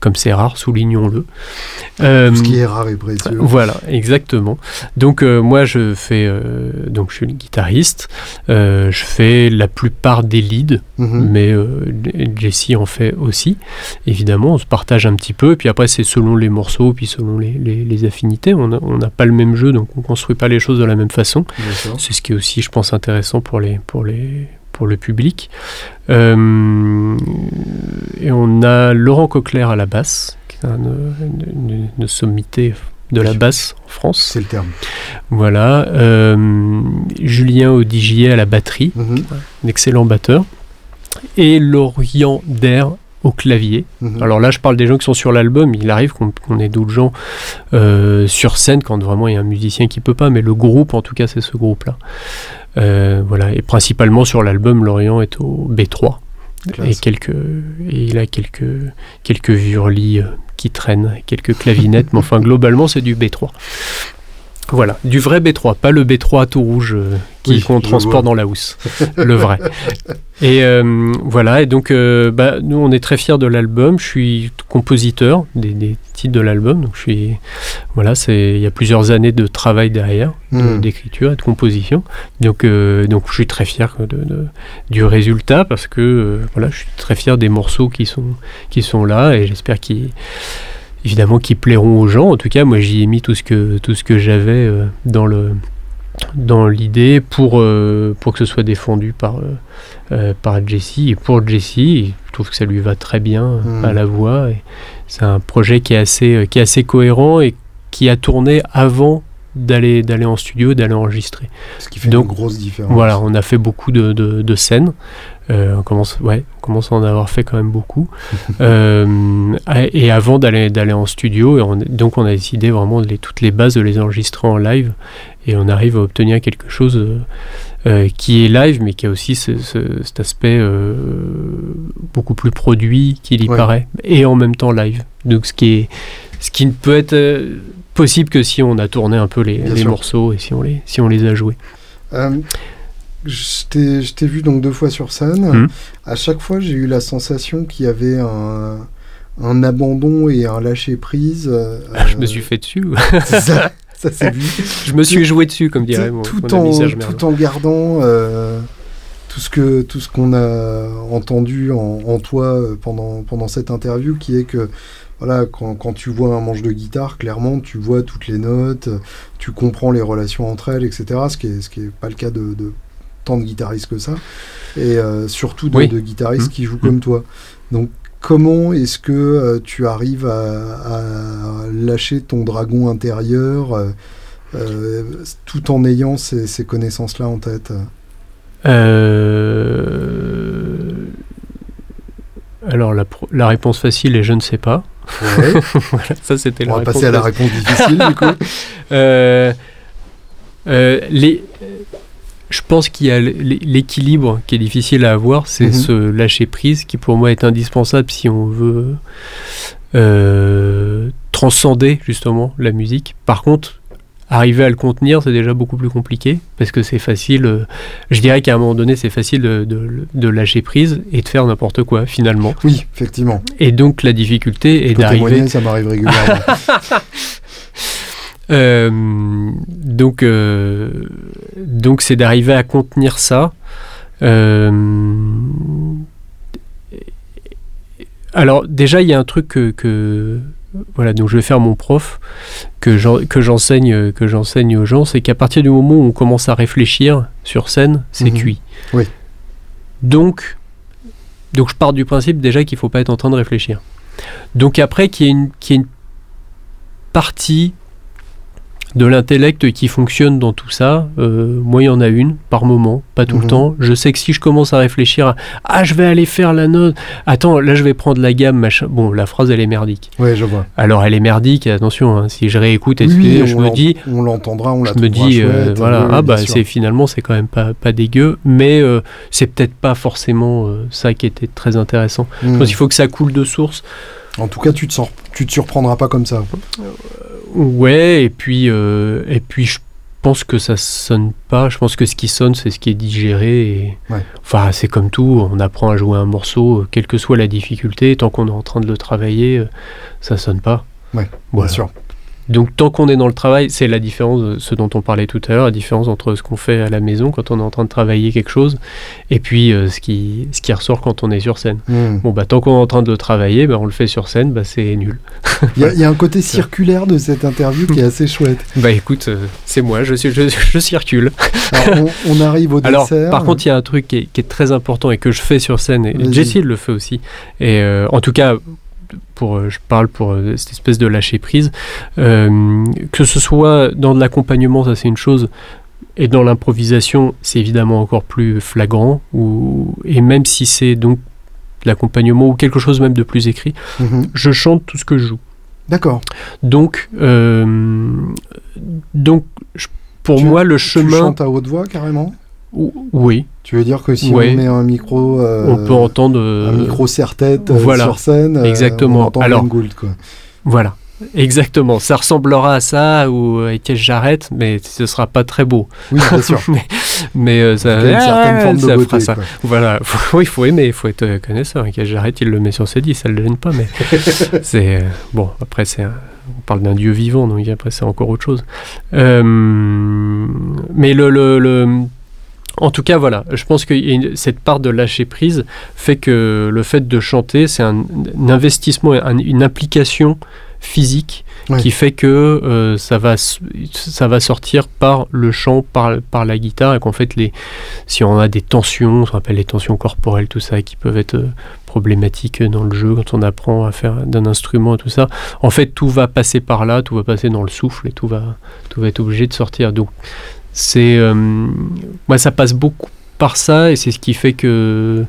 comme c'est rare, soulignons-le. Euh, ce qui est rare et précieux. voilà, exactement. Donc euh, moi je fais euh, donc je suis guitariste, euh, je fais la plupart des leads, Mhm. mais euh, Jessie en fait aussi. Évidemment, on se partage un petit peu, et puis après c'est selon les morceaux, puis selon les, les- les affinités. On n'a pas le même jeu, donc on construit pas les choses de la même façon. C'est ce qui est aussi, je pense, intéressant pour les pour les pour le public. Euh, et on a Laurent Coquelaire à la basse, qui est un, une, une- une sommité de la basse en France. C'est le terme. Voilà. Euh, Julien Odigier à la batterie, Mhm. un excellent batteur. Et Laurent Der au clavier. Mhm. Alors là, je parle des gens qui sont sur l'album. Il arrive qu'on qu'on ait d'autres gens euh, sur scène quand vraiment il y a un musicien qui peut pas, mais le groupe, en tout cas, c'est ce groupe-là. Euh, voilà. Et principalement sur l'album, Lorient est au B3 et quelques et il a quelques quelques vurlis euh, qui traînent, quelques clavinettes, mais enfin globalement c'est du B3. Voilà, du vrai B3, pas le B3 tout rouge euh, qui Oui, qu'on transporte dans la housse, le vrai. Et euh, voilà, et donc euh, bah, nous on est très fiers de l'album. Je suis compositeur des, des titres de l'album, donc je suis voilà, c'est il y a plusieurs années de travail derrière, de- Mhm. d'écriture et de composition. Donc donc je suis très fier de, de- du résultat parce que voilà, je suis très fier des morceaux qui sont qui sont là et j'espère qu'ils évidemment qu'ils plairont aux gens. En tout cas, moi j'y ai mis tout ce que tout ce que j'avais euh, dans le dans l'idée pour euh, pour que ce soit défendu par euh, euh, par Jessie et pour Jessie. Je trouve que ça lui va très bien Mhm. à la voix. C'est un projet qui est assez qui est assez cohérent et qui a tourné avant d'aller d'aller en studio, d'aller enregistrer. Ce qui fait Donc, une grosse différence. Voilà, on a fait beaucoup de, de- de scènes. Euh, on, commence, ouais, on commence à en avoir fait quand même beaucoup. [laughs] Euh, et avant d'aller d'aller en studio, et on- donc on a décidé vraiment de les, toutes les bases de les enregistrer en live. Et on arrive à obtenir quelque chose euh, qui est live, mais qui a aussi ce- ce- cet aspect beaucoup plus produit qu'il y Ouais. paraît, et en même temps live. Donc ce qui, est, ce qui ne peut être possible que si on a tourné un peu les, morceaux et si on les, si on les a joués. Euh, je t'ai vu donc deux fois sur scène. Mhm. À chaque fois, j'ai eu la sensation qu'il y avait un, un abandon et un lâcher prise. euh, Ah, je me suis fait dessus. ça, [laughs] ça s'est vu. je me suis joué dessus, comme dirait mon, tout, mon ami en, Serge tout en gardant euh, tout ce que tout ce qu'on a entendu en, en toi euh, pendant pendant cette interview, qui est que voilà, quand, quand tu vois un manche de guitare, clairement, tu vois toutes les notes, tu comprends les relations entre elles, etc. Ce qui est ce qui est pas le cas de, de tant de guitaristes que ça, et euh, surtout de, Oui. de guitaristes qui jouent comme toi. Donc Comment est-ce que euh, tu arrives à, à lâcher ton dragon intérieur euh, tout en ayant ces, ces connaissances-là en tête? Alors la, la réponse facile est je ne sais pas. Ouais. [laughs] voilà, ça c'était On la va réponse passer à la réponse difficile du coup. [laughs] Euh, euh, les, je pense qu'il y a l'équilibre qui est difficile à avoir, c'est Mhm. ce lâcher prise qui pour moi est indispensable si on veut euh, transcender justement la musique. Par contre, arriver à le contenir, c'est déjà beaucoup plus compliqué parce que c'est facile. euh, je dirais qu'à un moment donné, c'est facile de, de- de lâcher prise et de faire n'importe quoi finalement. Oui, effectivement. Et donc la difficulté est Je d'arriver. ça m'arrive régulièrement. [laughs] Euh, donc, euh, donc c'est d'arriver à contenir ça. Alors déjà, il y a un truc que, que- voilà, donc je vais faire mon prof que j'en- que j'enseigne que j'enseigne aux gens, c'est qu'à partir du moment où on commence à réfléchir sur scène, c'est Mhm. cuit. Oui. Donc, donc je pars du principe déjà qu'il faut pas être en train de réfléchir. Donc après qu'il y ait une, qu'il y ait une partie de l'intellect qui fonctionne dans tout ça, euh, moi il y en a une par moment, pas tout le Mhm. temps. Je sais que si je commence à réfléchir à ah je vais aller faire la note, attends là je vais prendre la gamme machin. Bon la phrase elle est merdique. Ouais, je vois. Alors elle est merdique, attention hein, si je réécoute, Oui, je on me dis on l'entendra, on la je me dis euh, chouette, voilà ah bah c'est finalement c'est quand même pas pas dégueu, mais euh, c'est peut-être pas forcément ça qui était très intéressant. Je Hmm. pense qu'il faut que ça coule de source. En tout cas, tu te, sors, tu te surprendras pas comme ça. Ouais, et puis, euh, et puis je pense que ça sonne pas. Je pense que ce qui sonne, c'est ce qui est digéré. Et... Ouais. Enfin, c'est comme tout. On apprend à jouer un morceau, euh, quelle que soit la difficulté. Tant qu'on est en train de le travailler, euh, ça sonne pas. Ouais, Voilà. Bien sûr. Donc, tant qu'on est dans le travail, c'est la différence, de ce dont on parlait tout à l'heure, la différence entre ce qu'on fait à la maison quand on est en train de travailler quelque chose, et puis euh, ce, qui, ce qui ressort quand on est sur scène. Hmm. Bon, bah, tant qu'on est en train de le travailler, bah, on le fait sur scène, bah, c'est nul. Il y, a- il y a un côté [laughs] circulaire de cette interview qui est assez chouette. Bah, écoute, euh, c'est moi, je, suis, je, je circule. Alors, on, on arrive au Alors, dessert. par contre, il y a un truc qui est, qui est très important et que je fais sur scène, et. Jessie le fait aussi. Et euh, en tout cas, pour, euh, je parle pour euh, cette espèce de lâcher prise. Euh, que ce soit dans de l'accompagnement, ça c'est une chose, et dans l'improvisation, c'est évidemment encore plus flagrant. Ou, et même si c'est donc de l'accompagnement ou quelque chose même de plus écrit, Mhm. je chante tout ce que je joue. D'accord. Donc, euh, donc je- pour Tu- moi, le Tu chemin. chantes à haute voix carrément? Oui, Tu veux dire que si on met un micro, euh, on peut entendre. euh, un micro serre-tête euh, voilà. sur scène, euh, Exactement. on Alors- Glenn Gould, quoi. Voilà. Exactement. Ça ressemblera à ça ou à quest j'arrête, mais ce sera pas très beau. Oui, bien [laughs] sûr. mais mais, euh, ça, une certaine ah, de ça beauté. fera ça. quoi. Voilà. Faut- [laughs] oui, il faut aimer, il faut être euh, connaisseur. Qu'est-ce j'arrête, il le met sur ses disques, ça le gêne pas, mais [laughs] c'est euh, bon. Après, c'est on parle d'un dieu vivant, donc après c'est encore autre chose. Euh, mais le, le, le- en tout cas, voilà, je pense que cette part de lâcher prise fait que le fait de chanter, c'est un, un investissement, un- une implication physique Ouais. qui fait que euh, ça, va, ça va sortir par le chant, par, par la guitare, et qu'en fait, les, si on a des tensions, ce qu'on appelle les tensions corporelles, tout ça, qui peuvent être euh, problématiques dans le jeu, quand on apprend à faire d'un instrument et tout ça, en fait, tout va passer par là, tout va passer dans le souffle, et tout va, tout va être obligé de sortir. Donc, c'est... euh, moi, ça passe beaucoup par ça, et c'est ce qui fait que...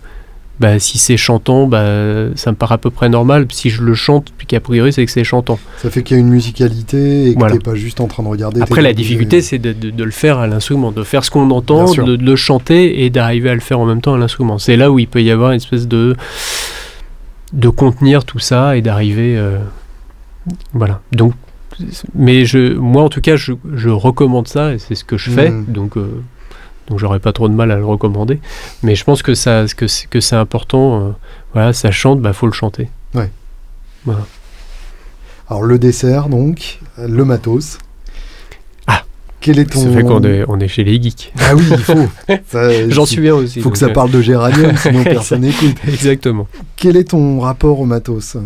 Bah, si c'est chantant, bah, ça me paraît à peu près normal. Si je le chante, puis qu'a priori, c'est que c'est chantant. Ça fait qu'il y a une musicalité et que Voilà. t'es pas juste en train de regarder. Après, la difficulté, c'est de, de- de le faire à l'instrument, de faire ce qu'on entend, de le chanter et d'arriver à le faire en même temps à l'instrument. C'est là où il peut y avoir une espèce de de contenir tout ça et d'arriver, euh, voilà. Donc, mais je, moi, en tout cas, je, je recommande ça et c'est ce que je fais. Mhm. Donc, euh, donc, j'aurais pas trop de mal à le recommander. Mais je pense que ça, que c'est, que c'est important. euh, voilà, ça chante, bah faut le chanter. Alors le dessert, donc, le matos. Ah. Quel est ton... Ça fait qu'on est, on est chez les geeks. Ah oui, il faut. [laughs] J'en suis bien aussi. Il faut que ça euh, parle de géranium, sinon [laughs] personne n'écoute. Exactement. Quel est ton rapport au matos?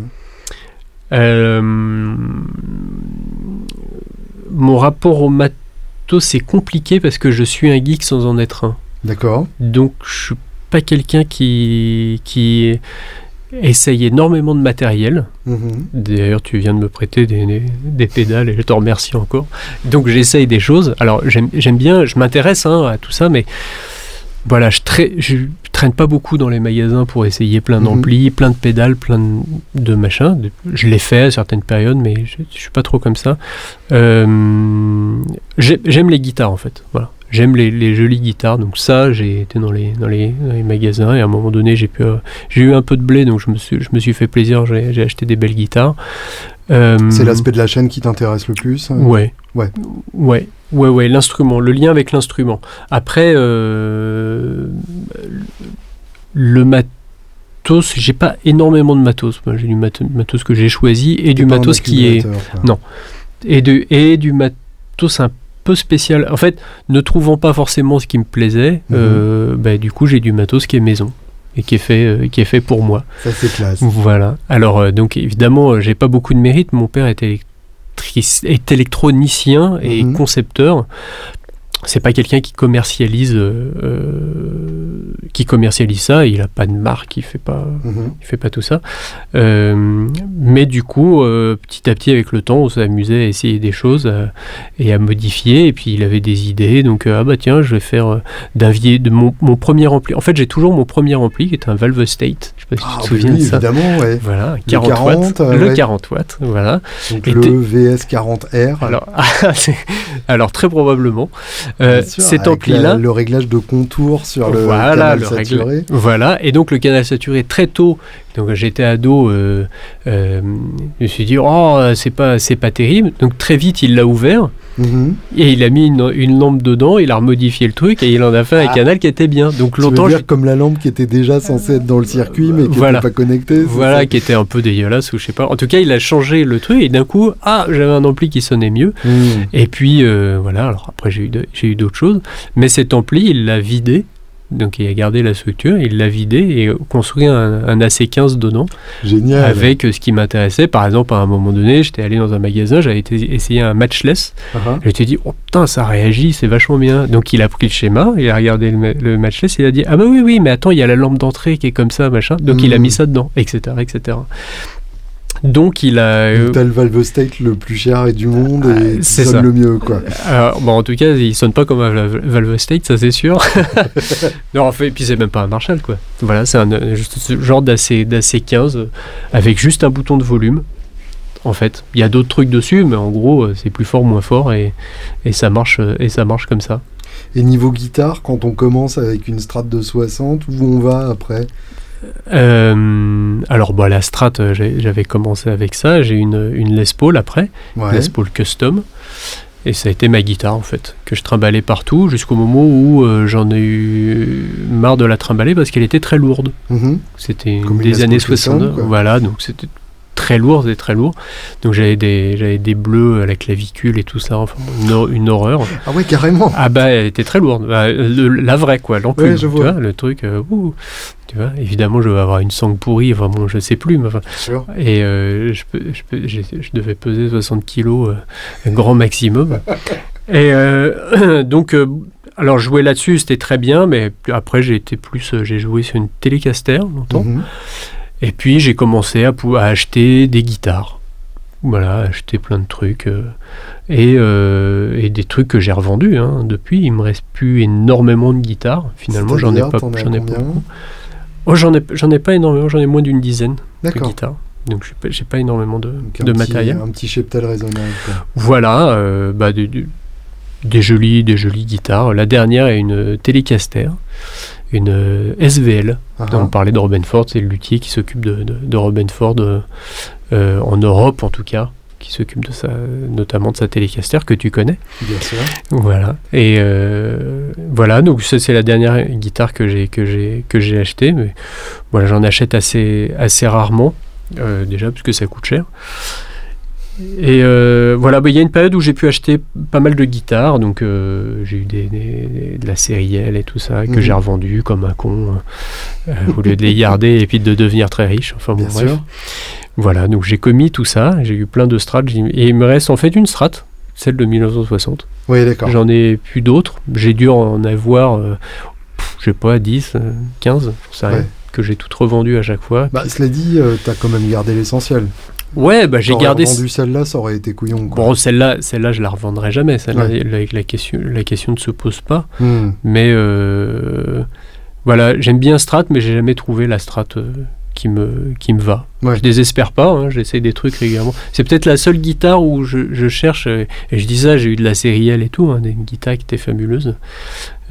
Mon rapport au matos c'est compliqué parce que je suis un geek sans en être un. D'accord. Donc je suis pas quelqu'un qui qui essaye énormément de matériel. Mhm. D'ailleurs, tu viens de me prêter des, des- des pédales et je te remercie encore. Donc j'essaye des choses. Alors j'aime j'aime bien, je m'intéresse hein, à tout ça, mais voilà, je, je traîne pas beaucoup dans les magasins pour essayer plein Mhm. d'amplis, plein de pédales, plein de, machins. Je l'ai fait à certaines périodes, mais je, je suis pas trop comme ça. Euh, j'ai- J'aime les guitares en fait. Voilà. J'aime les, les jolies guitares, donc ça, j'ai été dans les, dans, les, dans les magasins et à un moment donné, j'ai euh, j'ai eu un peu de blé, donc je me suis, je me suis fait plaisir, j'ai j'ai acheté des belles guitares. Euh, C'est l'aspect de la chaîne qui t'intéresse le plus Ouais. Ouais. Ouais. Ouais, ouais, l'instrument, le lien avec l'instrument. Après, euh, le matos, j'ai pas énormément de matos. J'ai du mat- matos que j'ai choisi et du matos qui est quoi. Non. et, de, et du matos un peu spécial. En fait, ne trouvant pas forcément ce qui me plaisait, Mhm. euh, bah, du coup, j'ai du matos qui est maison et qui est fait, euh, qui est fait pour moi. Ça, c'est classe. Voilà. Alors, euh, donc évidemment, j'ai pas beaucoup de mérite. Mon père électric- est électronicien et Mhm. concepteur. C'est pas quelqu'un qui commercialise euh, euh, qui commercialise ça il a pas de marque il fait pas Mhm. il fait pas tout ça Euh, mais du coup euh, petit à petit avec le temps on s'amusait à essayer des choses et à modifier et puis il avait des idées donc ah bah tiens je vais faire d'un vieil de mon, mon premier ampli en fait j'ai toujours mon premier ampli qui est un Valve State je sais pas si Ah, tu te souviens oui, de ça évidemment, ouais. voilà 40, 40, watts le ouais. 40 watts voilà Donc Et le VS40R. alors, [laughs] c'est- alors très probablement euh, sûr, cet avec ampli la- là le réglage de contour sur le Voilà, canal le saturé. Voilà, et donc le canal saturé très tôt. Donc j'étais ado, euh, euh, je me suis dit oh c'est pas c'est pas terrible. Donc très vite il l'a ouvert Mhm. et il a mis une, une lampe dedans, il a remodifié le truc et il en a fait un Ah. canal qui était bien. Donc longtemps dire comme la lampe qui était déjà censée être dans le circuit mais qui n'était Voilà. pas connectée. voilà qui était un peu dégueulasse ou je sais pas. En tout cas il a changé le truc et d'un coup ah j'avais un ampli qui sonnait mieux. Mhm. Et puis euh, voilà, alors après j'ai eu, de- j'ai eu d'autres choses, mais cet ampli, il l'a vidé, donc il a gardé la structure, il l'a vidé et construit un, un AC15 dedans, Génial. avec euh, ce qui m'intéressait. Par exemple, à un moment donné, j'étais allé dans un magasin, j'avais été essayé un matchless, je t'ai dit, oh putain, ça réagit, c'est vachement bien. Donc il a pris le schéma, il a regardé le, le matchless, il a dit, ah bah oui, oui, mais attends, il y a la lampe d'entrée qui est comme ça, machin. Donc il a Mm. mis ça dedans, etc., etc. Donc il a... Euh, le Valve State le plus cher et du monde Ah, et qui c'est sonne ça. le mieux quoi. Alors, bon, en tout cas, il sonne pas comme un Val- Valve State, ça c'est sûr. [laughs] [laughs] non, en fait, et puis c'est même pas un Marshall, quoi. Voilà, c'est un euh, juste ce genre d'AC, d'AC15 euh, avec juste un bouton de volume. En fait, il y a d'autres trucs dessus, mais en gros, euh, c'est plus fort, moins fort, et, et ça marche, euh, et ça marche comme ça. Et niveau guitare, quand on commence avec une Strat de 60, où on va après? Euh, alors, bah, la Strat, euh, j'avais commencé avec ça. J'ai une, une Les Paul après, Ouais. Les Paul Custom. Et ça a été ma guitare en fait, que je trimballais partout jusqu'au moment où euh, j'en ai eu marre de la trimballer parce qu'elle était très lourde. Mhm. C'était des années Paul Custom, 60. quoi. Voilà, donc c'était très lourd, c'était très lourd. Donc j'avais des, j'avais des bleus à la clavicule et tout ça, enfin une, hor- une horreur. Ah ouais, carrément. Ah bah elle était très lourde, Bah, le- la vraie quoi, l'enclume, Ouais, je tu vois. le truc, euh, ouh, tu vois, évidemment je vais avoir une sangle pourrie, enfin bon je sais plus, mais enfin, Sûr. et euh, je, peux- je, peux- j'ai- je devais peser 60 kilos, euh, grand maximum. Et euh, [clears throat] donc, euh, alors jouer là-dessus, c'était très bien, mais après j'ai été plus, euh, j'ai joué sur une Telecaster longtemps. Mhm. Et puis j'ai commencé à, acheter des guitares. Voilà, acheter plein de trucs. euh, et, euh, et des trucs que j'ai revendus. hein. Depuis, il me reste plus énormément de guitares. Finalement, j'en ai pas, j'en ai beaucoup. Oh, j'en ai, j'en ai pas énormément, j'en ai moins d'une dizaine de guitares. Donc j'ai pas, pas énormément de, petit- matériel. Un petit cheptel raisonnable. Voilà, euh, bah, des- des jolies, des jolies guitares. La dernière est une Telecaster, une euh, SVL. Ah, On parlait de Robin Ford, c'est le luthier qui s'occupe de, de, de Robin Ford euh, euh, en Europe en tout cas, qui s'occupe de sa, notamment de sa Telecaster que tu connais. bien sûr. Voilà. Et euh, voilà, donc ça c'est la dernière guitare que j'ai que j'ai que j'ai achetée, mais voilà, j'en achète assez assez rarement, euh, déjà parce que ça coûte cher. Et euh, voilà, bah, il y a une période où j'ai pu acheter pas mal de guitares, donc euh, j'ai eu des, des- de la série L et tout ça que Mhm. j'ai revendu comme un con euh, au lieu de les garder et puis de devenir très riche. Enfin bon, Bien bref. sûr. Voilà, donc j'ai commis tout ça, j'ai eu plein de strats, j'ai- et il me reste en fait une strat, celle de 1960. Oui, d'accord. J'en ai plus d'autres. J'ai dû en avoir, euh, je sais pas, 10, euh, 15, je sais rien, que j'ai toutes revendues à chaque fois. Bah, cela dit, euh, t'as quand même gardé l'essentiel. Ouais, bah j'ai gardé. vendu celle-là, ça aurait été couillon. Quoi. Bon, celle-là, celle-là, je la revendrai jamais. Celle-là, Ouais. la, la question, la question ne se pose pas. Hmm. Mais euh, voilà, j'aime bien Strat, mais j'ai jamais trouvé la Strat euh, qui me qui me va. Ouais. Je désespère pas. hein, J'essaie des trucs régulièrement. C'est peut-être la seule guitare où je, je cherche. euh, et je dis ça, j'ai eu de la série L et tout, hein, des guitares qui étaient fabuleuses.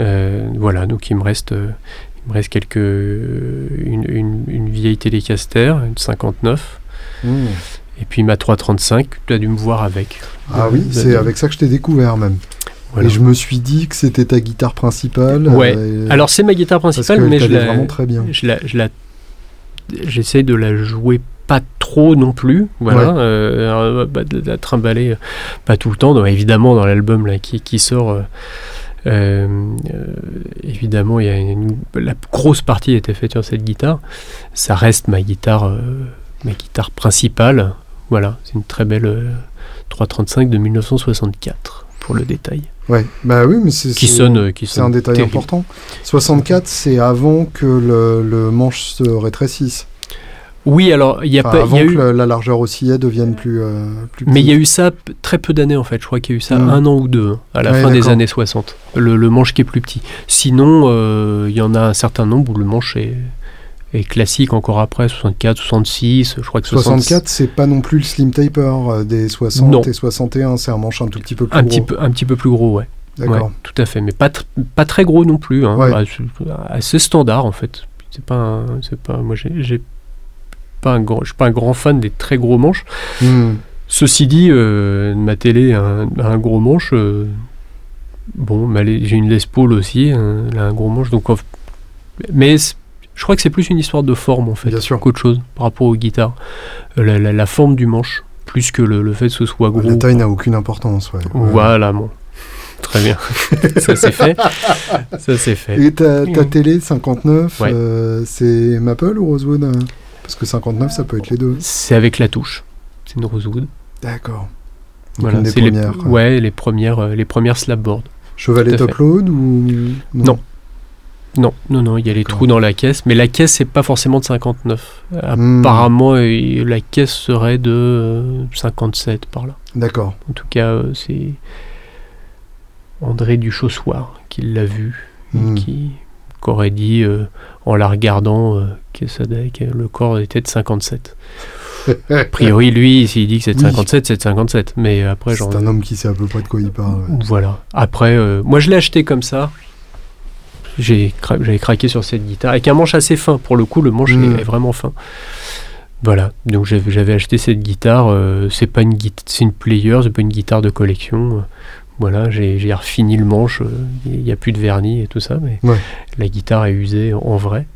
Euh, voilà, donc il me reste. il me reste quelques une, une, une vieille Telecaster, une 59, Et puis ma 335. Tu as dû me voir avec. Ah oui, c'est avec ça que je t'ai découvert même. voilà. Et je me suis dit que c'était ta guitare principale. Ouais. euh, Alors c'est ma guitare principale, mais je la, vraiment très bien. je la, je la, j'essaie de la jouer pas trop non plus, voilà, Ouais. euh, bah, de la trimballer euh, pas tout le temps. Donc, évidemment, dans l'album là qui, qui sort, euh, euh, euh, évidemment, il y a une, la grosse partie a été faite sur cette guitare. Ça reste ma guitare, euh, ma guitare principale. Voilà, c'est une très belle euh, 335 de 1964. pour le détail. Ouais, bah oui, mais c'est Qui c'est- sonne, qui C'est sonne un détail terrible. important. 64, c'est avant que le, le manche se rétrécisse. Oui, alors il y a Enfin, pas, avant y a que eu, la, la largeur oscillée devienne plus, euh, plus mais il y a eu ça très peu d'années en fait. Je crois qu'il y a eu ça Mm. un an ou deux hein, à la Ouais, fin des années 60. Le, le manche qui est plus petit. Sinon, euh, il y en a un certain nombre où le manche est, classique encore après 64, 66. Je crois que 60 64, c'est pas non plus le slim taper euh, des 60 Non. et 61, c'est un manche un tout petit peu plus un gros. petit peu, un petit peu plus gros, ouais. D'accord. Ouais, tout à fait, mais pas, tr- pas très gros non plus. hein. Ouais. Bah, assez standard en fait. C'est pas, c'est pas, moi j'ai, pas un grand, je suis pas un grand fan des très gros manches. Hmm. Ceci dit, euh, ma télé a un, a un gros manche. euh, bon, j'ai une Les Paul aussi, hein, elle a un gros manche. Donc, mais je crois que c'est plus une histoire de forme en fait, qu'autre chose par rapport aux guitares. Euh, La, la- la forme du manche, plus que le, le fait que ce soit gros. La taille n'a aucune importance. Ouais. Voilà, bon. [laughs] Très bien. [laughs] Ça c'est fait. Ça c'est fait. Et ta, ta télé 59, Ouais. euh, c'est Maple ou Rosewood hein? Parce que 59, ça peut être les deux. C'est avec la touche. C'est une Rosewood. D'accord. Voilà, c'est les, ouais, les premières, euh, les premières slabboards. Chevalet top fait. load ou Non? Non, non, non, il y a les trous dans la caisse, mais la caisse c'est pas forcément de 59. Hmm. Apparemment, euh, la caisse serait de euh, 57 par là. D'accord. En tout cas, euh, c'est André Duchossoir qui l'a vu, et Hmm. qui qu'aurait dit euh, en la regardant euh, que, ça, que le corps était de 57. A priori, [laughs] lui, s'il dit que c'est de Oui. 57, c'est de 57. Mais après. C'est un homme qui sait à peu près de quoi il parle. ouais. Voilà. Après, euh, moi, je l'ai acheté comme ça. Cra- J'avais craqué sur cette guitare. Avec un manche assez fin. Pour le coup, le manche Mm. est, est vraiment fin. Voilà. Donc, j'avais acheté cette guitare. euh, c'est pas une guitare, c'est une player, c'est pas une guitare de collection. Voilà, j'ai refini le manche. euh, Il n'y a plus de vernis et tout ça. Mais Ouais. la guitare est usée en vrai.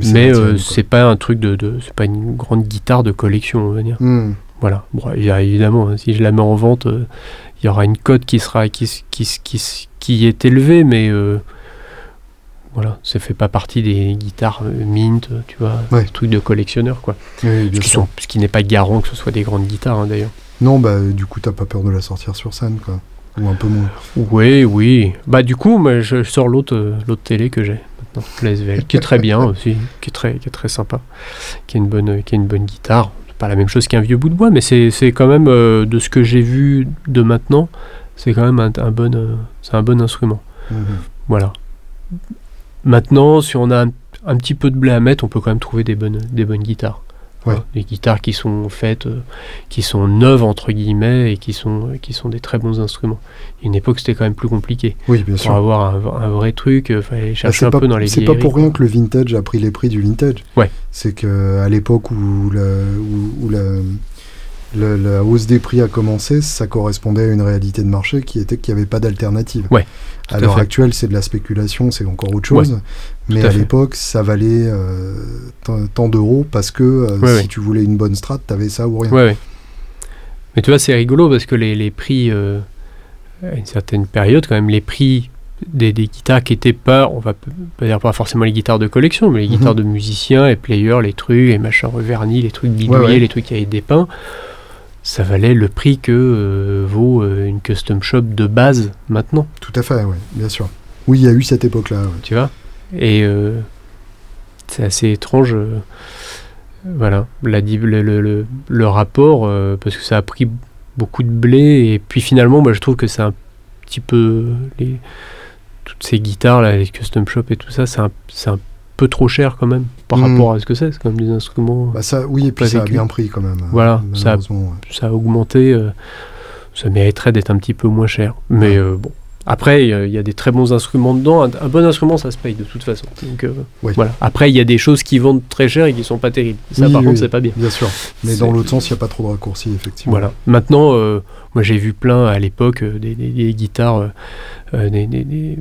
c'est Mais naturel, euh, c'est pas un truc de, de- c'est pas une grande guitare de collection, on va dire. Hmm. Voilà. Bon, il y a évidemment, hein, si je la mets en vente, euh, il y aura une cote qui sera qui, qui, qui, qui est élevée, mais voilà, ça fait pas partie des guitares euh, mint, euh, tu vois, Ouais. trucs de collectionneur, quoi. Oui, Ce qui, sont, ce qui n'est pas garant que ce soit des grandes guitares, hein, d'ailleurs. Non, bah du coup, t'as pas peur de la sortir sur scène, quoi. Ou un peu moins. Oui, oui. Bah du coup, moi, je sors l'autre, euh, l'autre télé que j'ai maintenant, la SVL, qui est très bien [laughs] aussi, qui est très, qui est très sympa, qui est une bonne, qui est une bonne guitare. C'est pas la même chose qu'un vieux bout de bois, mais c'est, c'est quand même euh, de ce que j'ai vu de maintenant, c'est quand même un, un bon, euh, c'est un bon instrument. Mhm. Voilà. Maintenant, si on a un, un petit peu de blé à mettre, on peut quand même trouver des bonnes, des bonnes guitares. Ouais. Hein, Des guitares qui sont faites, euh, qui sont neuves entre guillemets et qui sont, euh, qui sont des très bons instruments. Une époque, c'était quand même plus compliqué. Oui, bien Pour sûr. avoir un, un vrai truc, il fallait Bah, chercher un pas, peu dans les c'est pas pour rien que le vintage a pris les prix du vintage. Ouais. C'est que à l'époque où, la, où, où la, la, la hausse des prix a commencé, ça correspondait à une réalité de marché qui était qu'il n'y avait pas d'alternative. Ouais, À l'heure actuelle, c'est de la spéculation, c'est encore autre chose. mais à l'époque, ça valait euh, tant, d'euros parce que euh, Ouais, si ouais. tu voulais une bonne strat, t'avais ça ou rien. Mais tu vois, c'est rigolo parce que les, les prix, euh, à une certaine période, quand même, les prix des, des guitares qui étaient pas, on va pas dire pas forcément les guitares de collection, mais les Mhm. guitares de musiciens, les players, les trucs, les machins revernis, les trucs bidouillés, Ouais, ouais. les trucs qui avaient dépeints, ça valait le prix que euh, vaut euh, une custom shop de base maintenant, Tout à fait, oui, bien sûr. Oui, il y a eu cette époque-là. ouais. tu vois? Et euh, c'est assez étrange. euh, voilà, la, le, le- rapport, parce que ça a pris beaucoup de blé, et puis finalement, moi je trouve que c'est un petit peu. Les, toutes ces guitares, là, les custom shop et tout ça, c'est un, un peu trop cher quand même, par Mhm. rapport à ce que c'est. C'est comme des instruments. Bah ça, oui, et puis ça a bien pris quand même. Voilà, ça a- ouais. ça a augmenté, euh, ça mériterait d'être un petit peu moins cher. Mais Ouais. euh, bon. Après, il y a- des très bons instruments dedans. Un, un bon instrument, ça se paye de toute façon. Donc, euh, Oui. voilà. Après, il y a des choses qui vendent très cher et qui sont pas terribles. Ça, Oui, par oui, contre, c'est pas bien. Bien sûr. Mais dans l'autre sens, il n'y a pas trop de raccourcis, effectivement. Voilà. Maintenant, euh, moi, j'ai vu plein à l'époque euh, des, des- des guitares, euh, des, des- des-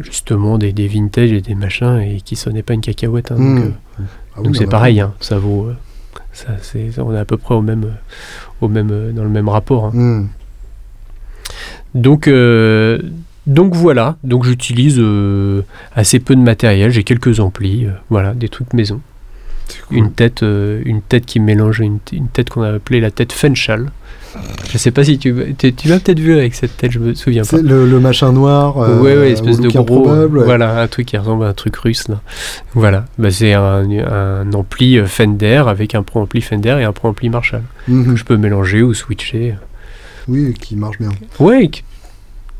justement des, vintage et des machins et qui sonnaient pas une cacahuète. hein. Mmh. donc, euh, Ah c'est pareil. hein. Ça vaut. ça, c'est, on est à peu près au même, au même, dans le même rapport. hein. Mmh. Donc, euh, donc voilà, donc j'utilise euh, assez peu de matériel, j'ai quelques amplis, euh, voilà, des trucs maison. Une tête, une tête qui mélange une, une tête qu'on a appelée la tête Fenchal. Je sais pas si tu, tu, l'as peut-être vu avec cette tête, je me souviens pas. Le, le machin noir. Ouais, ouais, espèce de gros. ouais. Voilà, un truc qui ressemble à un truc russe là. Voilà, bah, c'est un, un ampli Fender avec un pro-ampli Fender et un pro-ampli Marshall. Mhm. que je peux mélanger ou switcher. Oui, qui marche bien. Qui-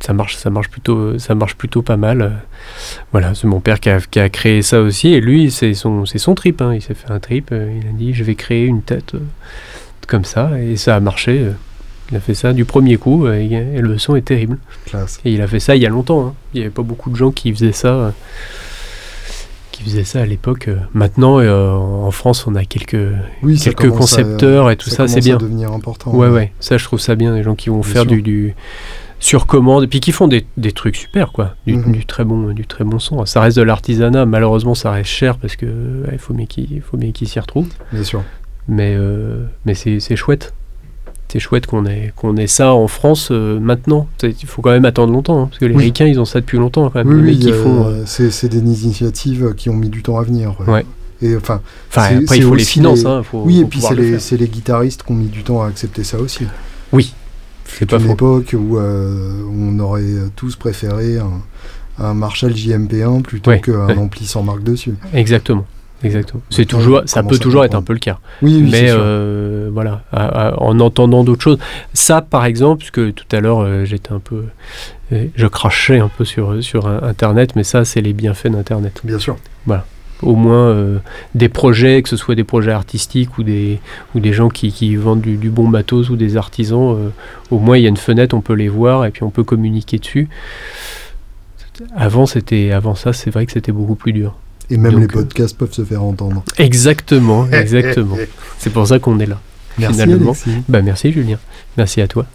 ça marche, ça marche plutôt, ça marche plutôt pas mal. euh. Voilà, c'est mon père qui a, qui a créé ça aussi et lui, c'est son, c'est son trip. hein. Il s'est fait un trip. euh, il a dit, je vais créer une tête euh, comme ça et ça a marché. euh. Il a fait ça du premier coup euh, et, et le son est terrible. Classe. Et il a fait ça il y a longtemps. hein. Il n'y avait pas beaucoup de gens qui faisaient ça. Qui faisaient ça à l'époque. euh. Maintenant, euh, en France, on a quelques, Oui, ça quelques à- concepteurs et tout ça, c'est bien. à devenir important. Ouais, ouais, ça je trouve ça bien, les gens qui vont Bien faire du, du sur commande et puis qui font des, des trucs super, quoi. Du, Mhm. du très bon, du très bon son. Ça reste de l'artisanat, malheureusement ça reste cher parce que ouais, faut bien qu'ils s'y retrouvent. Bien sûr. Mais, euh, mais c'est chouette. C'est chouette qu'on ait, qu'on ait ça en France euh, maintenant. Il faut quand même attendre longtemps, hein, parce que les Oui. Ricains ils ont ça depuis longtemps quand même. Oui, les oui, qui euh, font. euh, c'est des initiatives qui ont mis du temps à venir. Ouais. Et enfin, Enfin, après il faut les finances. les- hein, faut- oui, et puis c'est le les, les guitaristes qui ont mis du temps à accepter ça aussi. Oui, C'est une faux. époque où euh, on aurait tous préféré un, un Marshall JMP1 plutôt Ouais, qu'un ouais. ampli sans marque dessus. Exactement. Exactement. C'est toujours, ça peut toujours être un peu le cas. Oui, oui, mais euh, voilà, à- à- en entendant d'autres choses. Ça, par exemple, parce que tout à l'heure, euh, j'étais un peu, euh, je crachais un peu sur sur Internet, mais ça, c'est les bienfaits d'Internet. Bien sûr. Au moins, euh, des projets, que ce soit des projets artistiques ou des ou des gens qui, qui vendent du, du bon matos ou des artisans, au moins il y a une fenêtre, on peut les voir et puis on peut communiquer dessus. Avant, c'était, avant ça, c'est vrai que c'était beaucoup plus dur. Et même Donc, les euh, podcasts peuvent se faire entendre. Exactement, [laughs] exactement. c'est pour ça qu'on est là. Merci finalement. Alexis. Bah merci Julien. Merci à toi.